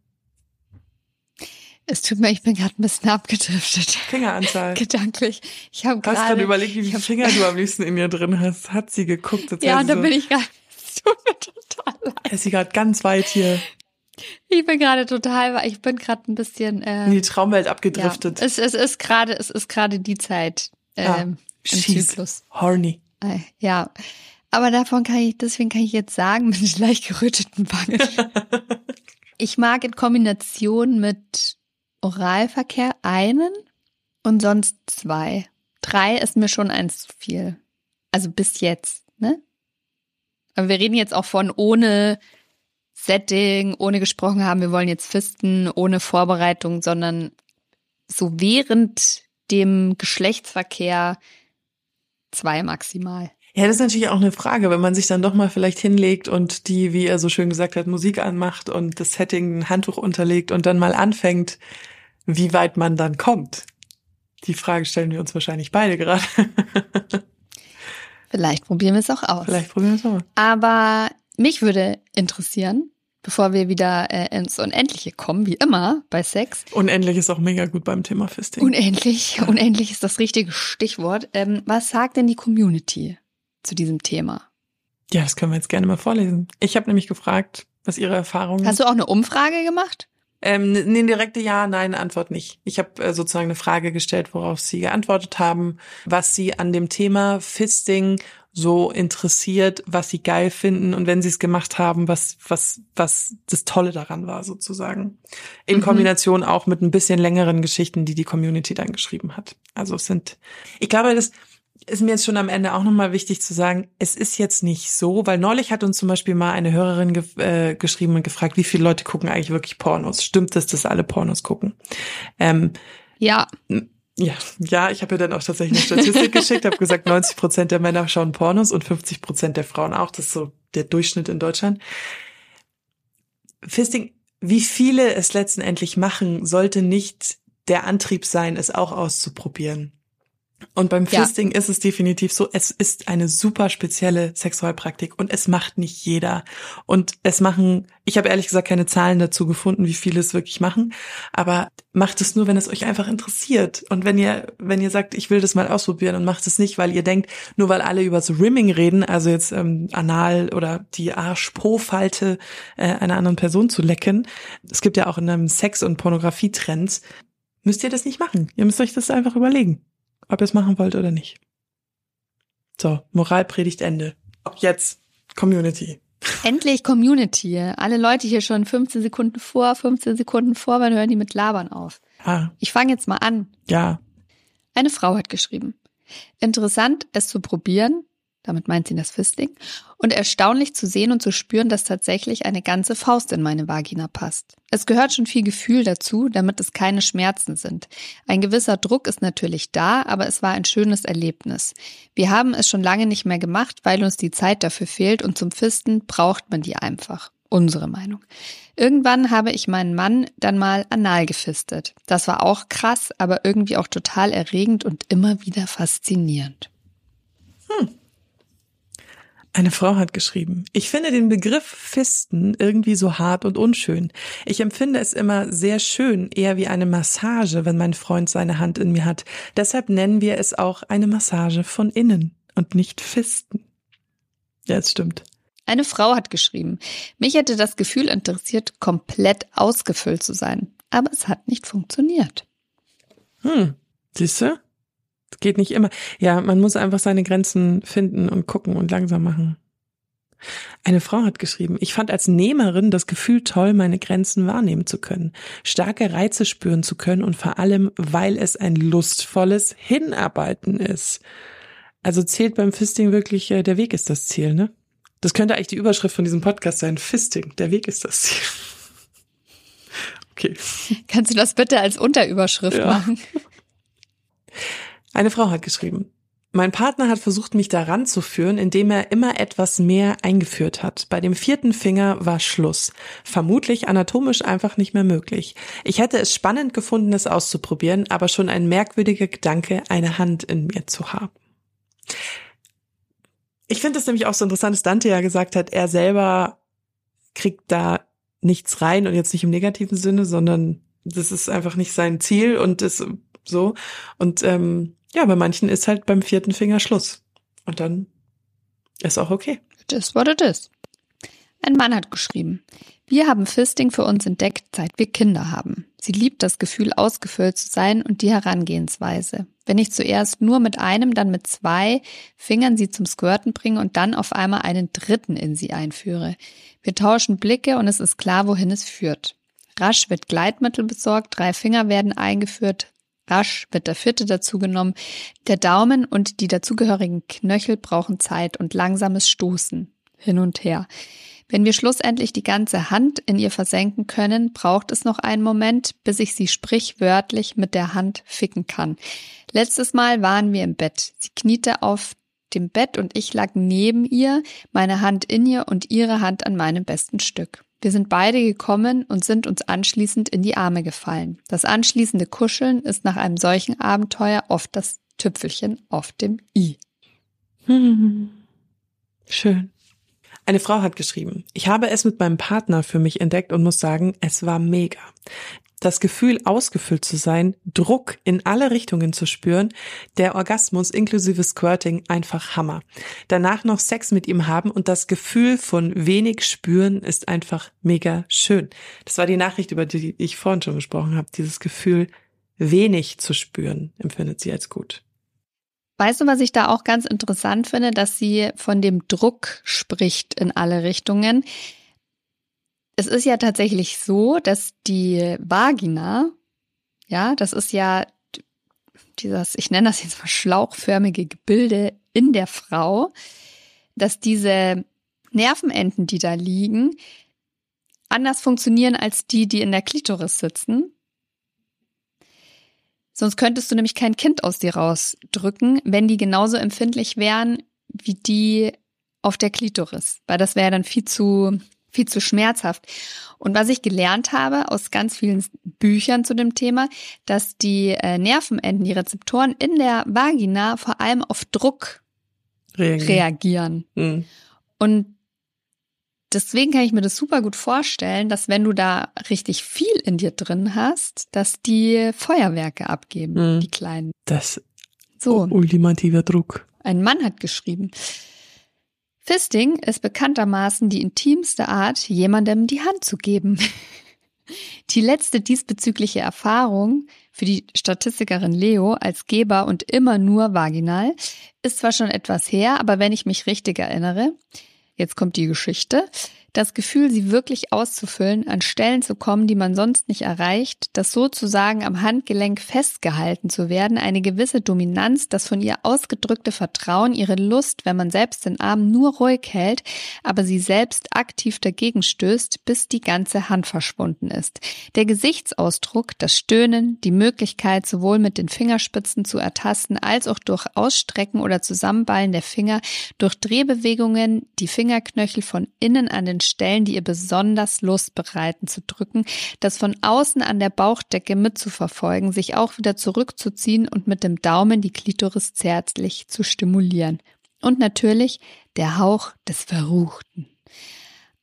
es tut mir, ich bin gerade ein bisschen abgedriftet. Fingeranzahl. Gedanklich. Ich habe Hast gerade gerade überlegt, wie viele Finger du am liebsten in ihr drin hast. Hat sie geguckt? Ja, und da sie bin ich gerade. Es tut mir total leid. Ist sie gerade ganz weit hier Ich bin gerade total, ich bin gerade ein bisschen. Äh, in die Traumwelt ja, abgedriftet. es, es ist gerade, es ist gerade die Zeit Ah, ähm, im She's Zyklus. horny. Äh, Ja, Aber davon kann ich, deswegen kann ich jetzt sagen, mit leicht geröteten Wangen. ich mag in Kombination mit Oralverkehr einen und sonst zwei. Drei ist mir schon eins zu viel. Also bis jetzt, ne? Aber wir reden jetzt auch von ohne Setting, ohne gesprochen haben, wir wollen jetzt fisten, ohne Vorbereitung, sondern so während dem Geschlechtsverkehr zwei maximal. Ja, das ist natürlich auch eine Frage, wenn man sich dann doch mal vielleicht hinlegt und die, wie er so schön gesagt hat, Musik anmacht und das Setting ein Handtuch unterlegt und dann mal anfängt, wie weit man dann kommt. Die Frage stellen wir uns wahrscheinlich beide gerade. Vielleicht probieren wir es auch aus. Vielleicht probieren wir es auch mal. Aber mich würde interessieren, bevor wir wieder äh, ins Unendliche kommen, wie immer bei Sex. Unendlich ist auch mega gut beim Thema Fisting. Unendlich, unendlich ist das richtige Stichwort. Ähm, was sagt denn die Community zu diesem Thema? Ja, das können wir jetzt gerne mal vorlesen. Ich habe nämlich gefragt, was ihre Erfahrungen Hast du auch eine Umfrage gemacht? Ähm, eine direkte Ja, Nein Antwort nicht. Ich habe äh, sozusagen eine Frage gestellt, worauf Sie geantwortet haben, was Sie an dem Thema Fisting so interessiert, was Sie geil finden und wenn Sie es gemacht haben, was was was das Tolle daran war sozusagen. In Mhm. Kombination auch mit ein bisschen längeren Geschichten, die die Community dann geschrieben hat. Also es sind, ich glaube, das ist mir jetzt schon am Ende auch nochmal wichtig zu sagen, es ist jetzt nicht so, weil neulich hat uns zum Beispiel mal eine Hörerin ge äh, geschrieben und gefragt, wie viele Leute gucken eigentlich wirklich Pornos? Stimmt es, dass alle Pornos gucken? Ähm, Ja. Ja, ja, ich habe ihr dann auch tatsächlich eine Statistik geschickt, habe gesagt, 90 Prozent der Männer schauen Pornos und 50 Prozent der Frauen auch. Das ist so der Durchschnitt in Deutschland. Fisting, wie viele es letztendlich machen, sollte nicht der Antrieb sein, es auch auszuprobieren. Und beim Ja. Fisting ist es definitiv so, es ist eine super spezielle Sexualpraktik und es macht nicht jeder. Und es machen, ich habe ehrlich gesagt keine Zahlen dazu gefunden, wie viele es wirklich machen, aber macht es nur, wenn es euch einfach interessiert. Und wenn ihr, wenn ihr sagt, ich will das mal ausprobieren und macht es nicht, weil ihr denkt, nur weil alle über so Rimming reden, also jetzt ähm, anal oder die Arsch-Po-Falte äh, einer anderen Person zu lecken. Es gibt ja auch in einem Sex- und Pornografie-Trends, müsst ihr das nicht machen. Ihr müsst euch das einfach überlegen ob ihr es machen wollt oder nicht. So, Moralpredigt Ende. Ab jetzt Community. Endlich Community. Alle Leute hier schon 15 Sekunden vor, 15 Sekunden vor, wann hören die mit Labern auf? Ah, Ich fange jetzt mal an. ja. Eine Frau hat geschrieben. Interessant, es zu probieren, damit meint sie das Fisting, und erstaunlich zu sehen und zu spüren, dass tatsächlich eine ganze Faust in meine Vagina passt. Es gehört schon viel Gefühl dazu, damit es keine Schmerzen sind. Ein gewisser Druck ist natürlich da, aber es war ein schönes Erlebnis. Wir haben es schon lange nicht mehr gemacht, weil uns die Zeit dafür fehlt und zum Fisten braucht man die einfach. Unsere Meinung. Irgendwann habe ich meinen Mann dann mal anal gefistet. Das war auch krass, aber irgendwie auch total erregend und immer wieder faszinierend. Eine Frau hat geschrieben, ich finde den Begriff Fisten irgendwie so hart und unschön. Ich empfinde es immer sehr schön, eher wie eine Massage, wenn mein Freund seine Hand in mir hat. Deshalb nennen wir es auch eine Massage von innen und nicht Fisten. Ja, es stimmt. Eine Frau hat geschrieben, mich hätte das Gefühl interessiert, komplett ausgefüllt zu sein. Aber es hat nicht funktioniert. Hm, siehste? Das geht nicht immer. Ja, man muss einfach seine Grenzen finden und gucken und langsam machen. Eine Frau hat geschrieben, ich fand als Nehmerin das Gefühl toll, meine Grenzen wahrnehmen zu können, starke Reize spüren zu können und vor allem, weil es ein lustvolles Hinarbeiten ist. Also zählt beim Fisting wirklich, äh, der Weg ist das Ziel, ne? Das könnte eigentlich die Überschrift von diesem Podcast sein. Fisting, der Weg ist das Ziel. Okay. Kannst du das bitte als Unterüberschrift Ja. machen? Eine Frau hat geschrieben. Mein Partner hat versucht, mich daran zu führen, indem er immer etwas mehr eingeführt hat. Bei dem vierten Finger war Schluss. Vermutlich anatomisch einfach nicht mehr möglich. Ich hätte es spannend gefunden, es auszuprobieren, aber schon ein merkwürdiger Gedanke, eine Hand in mir zu haben. Ich finde es nämlich auch so interessant, dass Dante ja gesagt hat, er selber kriegt da nichts rein und jetzt nicht im negativen Sinne, sondern das ist einfach nicht sein Ziel und ist so. Und ähm, ja, bei manchen ist halt beim vierten Finger Schluss. Und dann ist auch okay. It is what it is. Ein Mann hat geschrieben, wir haben Fisting für uns entdeckt, seit wir Kinder haben. Sie liebt das Gefühl, ausgefüllt zu sein und die Herangehensweise. Wenn ich zuerst nur mit einem, dann mit zwei Fingern sie zum Squirten bringe und dann auf einmal einen dritten in sie einführe. Wir tauschen Blicke und es ist klar, wohin es führt. Rasch wird Gleitmittel besorgt, drei Finger werden eingeführt, rasch wird der vierte dazugenommen. Der Daumen und die dazugehörigen Knöchel brauchen Zeit und langsames Stoßen hin und her. Wenn wir schlussendlich die ganze Hand in ihr versenken können, braucht es noch einen Moment, bis ich sie sprichwörtlich mit der Hand ficken kann. Letztes Mal waren wir im Bett. Sie kniete auf dem Bett und ich lag neben ihr, meine Hand in ihr und ihre Hand an meinem besten Stück. Wir sind beide gekommen und sind uns anschließend in die Arme gefallen. Das anschließende Kuscheln ist nach einem solchen Abenteuer oft das Tüpfelchen auf dem i. Hm. Schön. Eine Frau hat geschrieben, ich habe es mit meinem Partner für mich entdeckt und muss sagen, es war mega. Das Gefühl, ausgefüllt zu sein, Druck in alle Richtungen zu spüren, der Orgasmus inklusive Squirting einfach Hammer. Danach noch Sex mit ihm haben und das Gefühl von wenig spüren ist einfach mega schön. Das war die Nachricht, über die ich vorhin schon gesprochen habe. Dieses Gefühl, wenig zu spüren, empfindet sie als gut. Weißt du, was ich da auch ganz interessant finde, dass sie von dem Druck spricht in alle Richtungen. Es ist ja tatsächlich so, dass die Vagina, ja, das ist ja dieses, ich nenne das jetzt mal schlauchförmige Gebilde in der Frau, dass diese Nervenenden, die da liegen, anders funktionieren als die, die in der Klitoris sitzen. Sonst könntest du nämlich kein Kind aus dir rausdrücken, wenn die genauso empfindlich wären wie die auf der Klitoris, weil das wäre dann viel zu viel zu schmerzhaft. Und was ich gelernt habe aus ganz vielen Büchern zu dem Thema, dass die äh, Nervenenden, die Rezeptoren in der Vagina vor allem auf Druck reagieren. reagieren. Mhm. Und deswegen kann ich mir das super gut vorstellen, dass wenn du da richtig viel in dir drin hast, dass die Feuerwerke abgeben, mhm. die kleinen. Das so. ultimativer Druck. Ein Mann hat geschrieben. Fisting ist bekanntermaßen die intimste Art, jemandem die Hand zu geben. Die letzte diesbezügliche Erfahrung für die Statistikerin Leo als Geber und immer nur vaginal ist zwar schon etwas her, aber wenn ich mich richtig erinnere, jetzt kommt die Geschichte, das Gefühl, sie wirklich auszufüllen, an Stellen zu kommen, die man sonst nicht erreicht, das sozusagen am Handgelenk festgehalten zu werden, eine gewisse Dominanz, das von ihr ausgedrückte Vertrauen, ihre Lust, wenn man selbst den Arm nur ruhig hält, aber sie selbst aktiv dagegen stößt, bis die ganze Hand verschwunden ist. Der Gesichtsausdruck, das Stöhnen, die Möglichkeit, sowohl mit den Fingerspitzen zu ertasten, als auch durch Ausstrecken oder Zusammenballen der Finger, durch Drehbewegungen, die Fingerknöchel von innen an den Stellen, die ihr besonders Lust bereiten, zu drücken, das von außen an der Bauchdecke mitzuverfolgen, sich auch wieder zurückzuziehen und mit dem Daumen die Klitoris zärtlich zu stimulieren. Und natürlich der Hauch des Verruchten.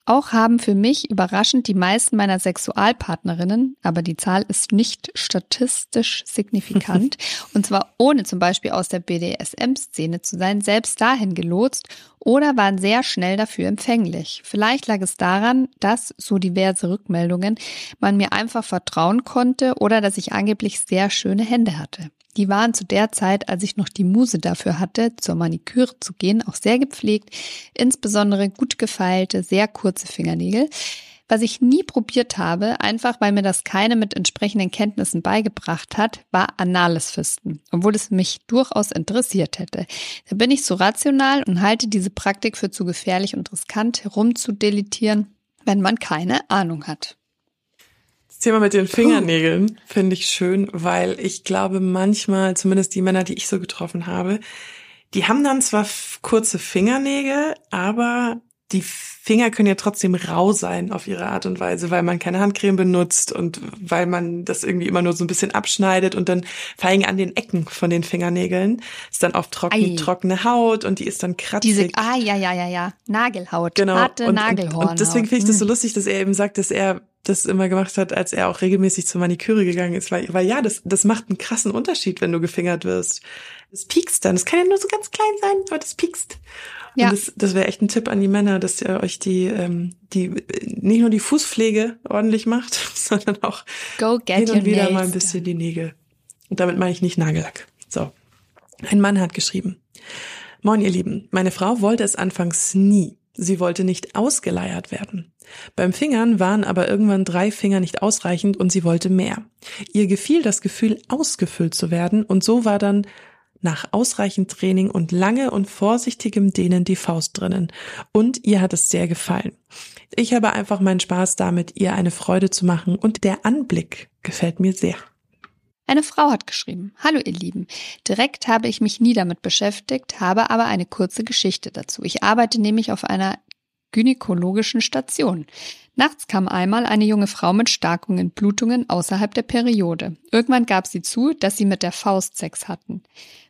Auch haben für mich überraschend die meisten meiner Sexualpartnerinnen, aber die Zahl ist nicht statistisch signifikant, und zwar ohne zum Beispiel aus der BDSM-Szene zu sein, selbst dahin gelotst oder waren sehr schnell dafür empfänglich. Vielleicht lag es daran, dass, so diverse Rückmeldungen, man mir einfach vertrauen konnte oder dass ich angeblich sehr schöne Hände hatte. Die waren zu der Zeit, als ich noch die Muse dafür hatte, zur Maniküre zu gehen, auch sehr gepflegt, insbesondere gut gefeilte, sehr kurze Fingernägel. Was ich nie probiert habe, einfach weil mir das keine mit entsprechenden Kenntnissen beigebracht hat, war anales Fisten, obwohl es mich durchaus interessiert hätte. Da bin ich so rational und halte diese Praktik für zu gefährlich und riskant herumzudeletieren, wenn man keine Ahnung hat. Das Thema mit den Fingernägeln finde ich schön, weil ich glaube manchmal, zumindest die Männer, die ich so getroffen habe, die haben dann zwar kurze Fingernägel, aber die Finger können ja trotzdem rau sein auf ihre Art und Weise, weil man keine Handcreme benutzt und weil man das irgendwie immer nur so ein bisschen abschneidet und dann vor allem an den Ecken von den Fingernägeln ist dann oft trocken, trockene Haut und die ist dann kratzig. Diese, ah, ja, ja, ja, ja, Nagelhaut, genau. harte und, Nagelhornhaut. Und, und deswegen finde ich das so hm. lustig, dass er eben sagt, dass er das immer gemacht hat, als er auch regelmäßig zur Maniküre gegangen ist, weil, weil ja, das, das macht einen krassen Unterschied, wenn du gefingert wirst. Das piekst dann. Das kann ja nur so ganz klein sein, aber das piekst. Ja. Und das, das wäre echt ein Tipp an die Männer, dass ihr euch die, ähm, die nicht nur die Fußpflege ordentlich macht, sondern auch Go get hin und wieder mal ein bisschen die Nägel. Und damit meine ich nicht Nagellack. So. Ein Mann hat geschrieben. Moin, ihr Lieben. Meine Frau wollte es anfangs nie. Sie wollte nicht ausgeleiert werden. Beim Fingern waren aber irgendwann drei Finger nicht ausreichend und sie wollte mehr. Ihr gefiel das Gefühl, ausgefüllt zu werden und so war dann nach ausreichend Training und lange und vorsichtigem Dehnen die Faust drinnen. Und ihr hat es sehr gefallen. Ich habe einfach meinen Spaß damit, ihr eine Freude zu machen und der Anblick gefällt mir sehr. Eine Frau hat geschrieben, Hallo ihr Lieben, direkt habe ich mich nie damit beschäftigt, habe aber eine kurze Geschichte dazu. Ich arbeite nämlich auf einer gynäkologischen Station. Nachts kam einmal eine junge Frau mit starken Blutungen außerhalb der Periode. Irgendwann gab sie zu, dass sie mit der Faust Sex hatten.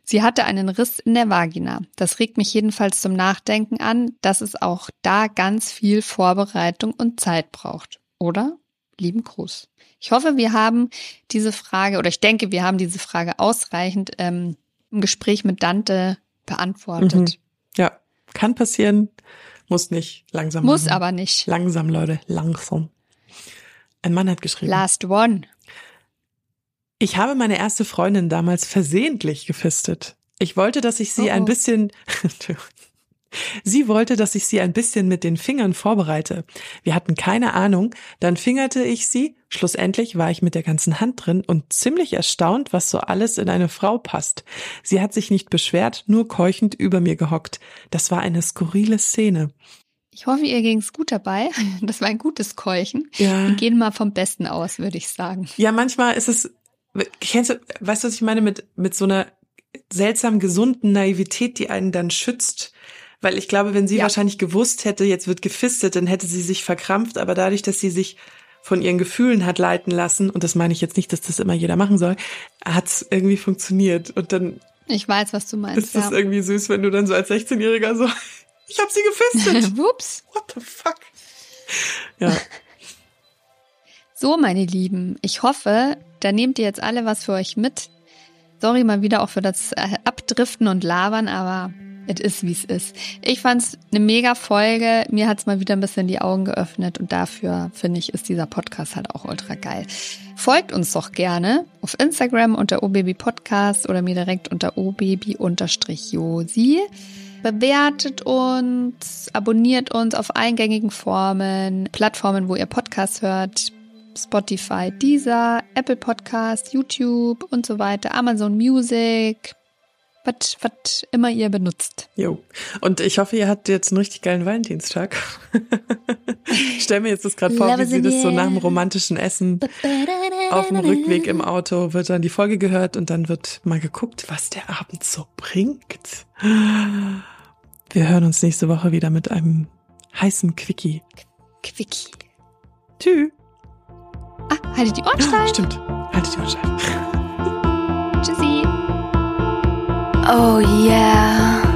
Sie hatte einen Riss in der Vagina. Das regt mich jedenfalls zum Nachdenken an, dass es auch da ganz viel Vorbereitung und Zeit braucht. Oder? Lieben Gruß. Ich hoffe, wir haben diese Frage, oder ich denke, wir haben diese Frage ausreichend ähm, im Gespräch mit Dante beantwortet. Mhm. Ja, kann passieren, muss nicht. Langsam. Muss machen. aber nicht. Langsam, Leute, langsam. Ein Mann hat geschrieben. Last one. Ich habe meine erste Freundin damals versehentlich gefistet. Ich wollte, dass ich sie oh. ein bisschen, Sie wollte, dass ich sie ein bisschen mit den Fingern vorbereite. Wir hatten keine Ahnung, dann fingerte ich sie, schlussendlich war ich mit der ganzen Hand drin und ziemlich erstaunt, was so alles in eine Frau passt. Sie hat sich nicht beschwert, nur keuchend über mir gehockt. Das war eine skurrile Szene. Ich hoffe, ihr ging's gut dabei. Das war ein gutes Keuchen. Ja. Wir gehen mal vom Besten aus, würde ich sagen. Ja, manchmal ist es, kennst du, weißt du, was ich meine mit, mit so einer seltsam gesunden Naivität, die einen dann schützt weil ich glaube, wenn sie ja. wahrscheinlich gewusst hätte, jetzt wird gefistet, dann hätte sie sich verkrampft. Aber dadurch, dass sie sich von ihren Gefühlen hat leiten lassen, und das meine ich jetzt nicht, dass das immer jeder machen soll, hat es irgendwie funktioniert. Und dann. Ich weiß, was du meinst. Ist das ja. irgendwie süß, wenn du dann so als 16-Jähriger so, ich habe sie gefistet. Whoops. What the fuck? Ja. So, meine Lieben, ich hoffe, da nehmt ihr jetzt alle was für euch mit. Sorry mal wieder auch für das äh, Abdriften und Labern, aber es ist, wie es ist. Ich fand es eine mega Folge. Mir hat es mal wieder ein bisschen die Augen geöffnet und dafür finde ich, ist dieser Podcast halt auch ultra geil. Folgt uns doch gerne auf Instagram unter obabypodcast oder mir direkt unter obaby-josi. Bewertet uns, abonniert uns auf eingängigen Formen, Plattformen, wo ihr Podcasts hört. Spotify, Deezer, Apple Podcast, YouTube und so weiter, Amazon Music, was, was immer ihr benutzt. Jo. Und ich hoffe, ihr hattet jetzt einen richtig geilen Valentinstag. ich stelle mir jetzt das gerade vor, wie sie das so nach dem romantischen Essen auf dem Rückweg im Auto wird dann die Folge gehört und dann wird mal geguckt, was der Abend so bringt. Wir hören uns nächste Woche wieder mit einem heißen Quickie. Quickie. Tschüss. Ah, haltet die Ohren steif. Stimmt. Haltet die Ohren steif. Tschüssi. Oh yeah.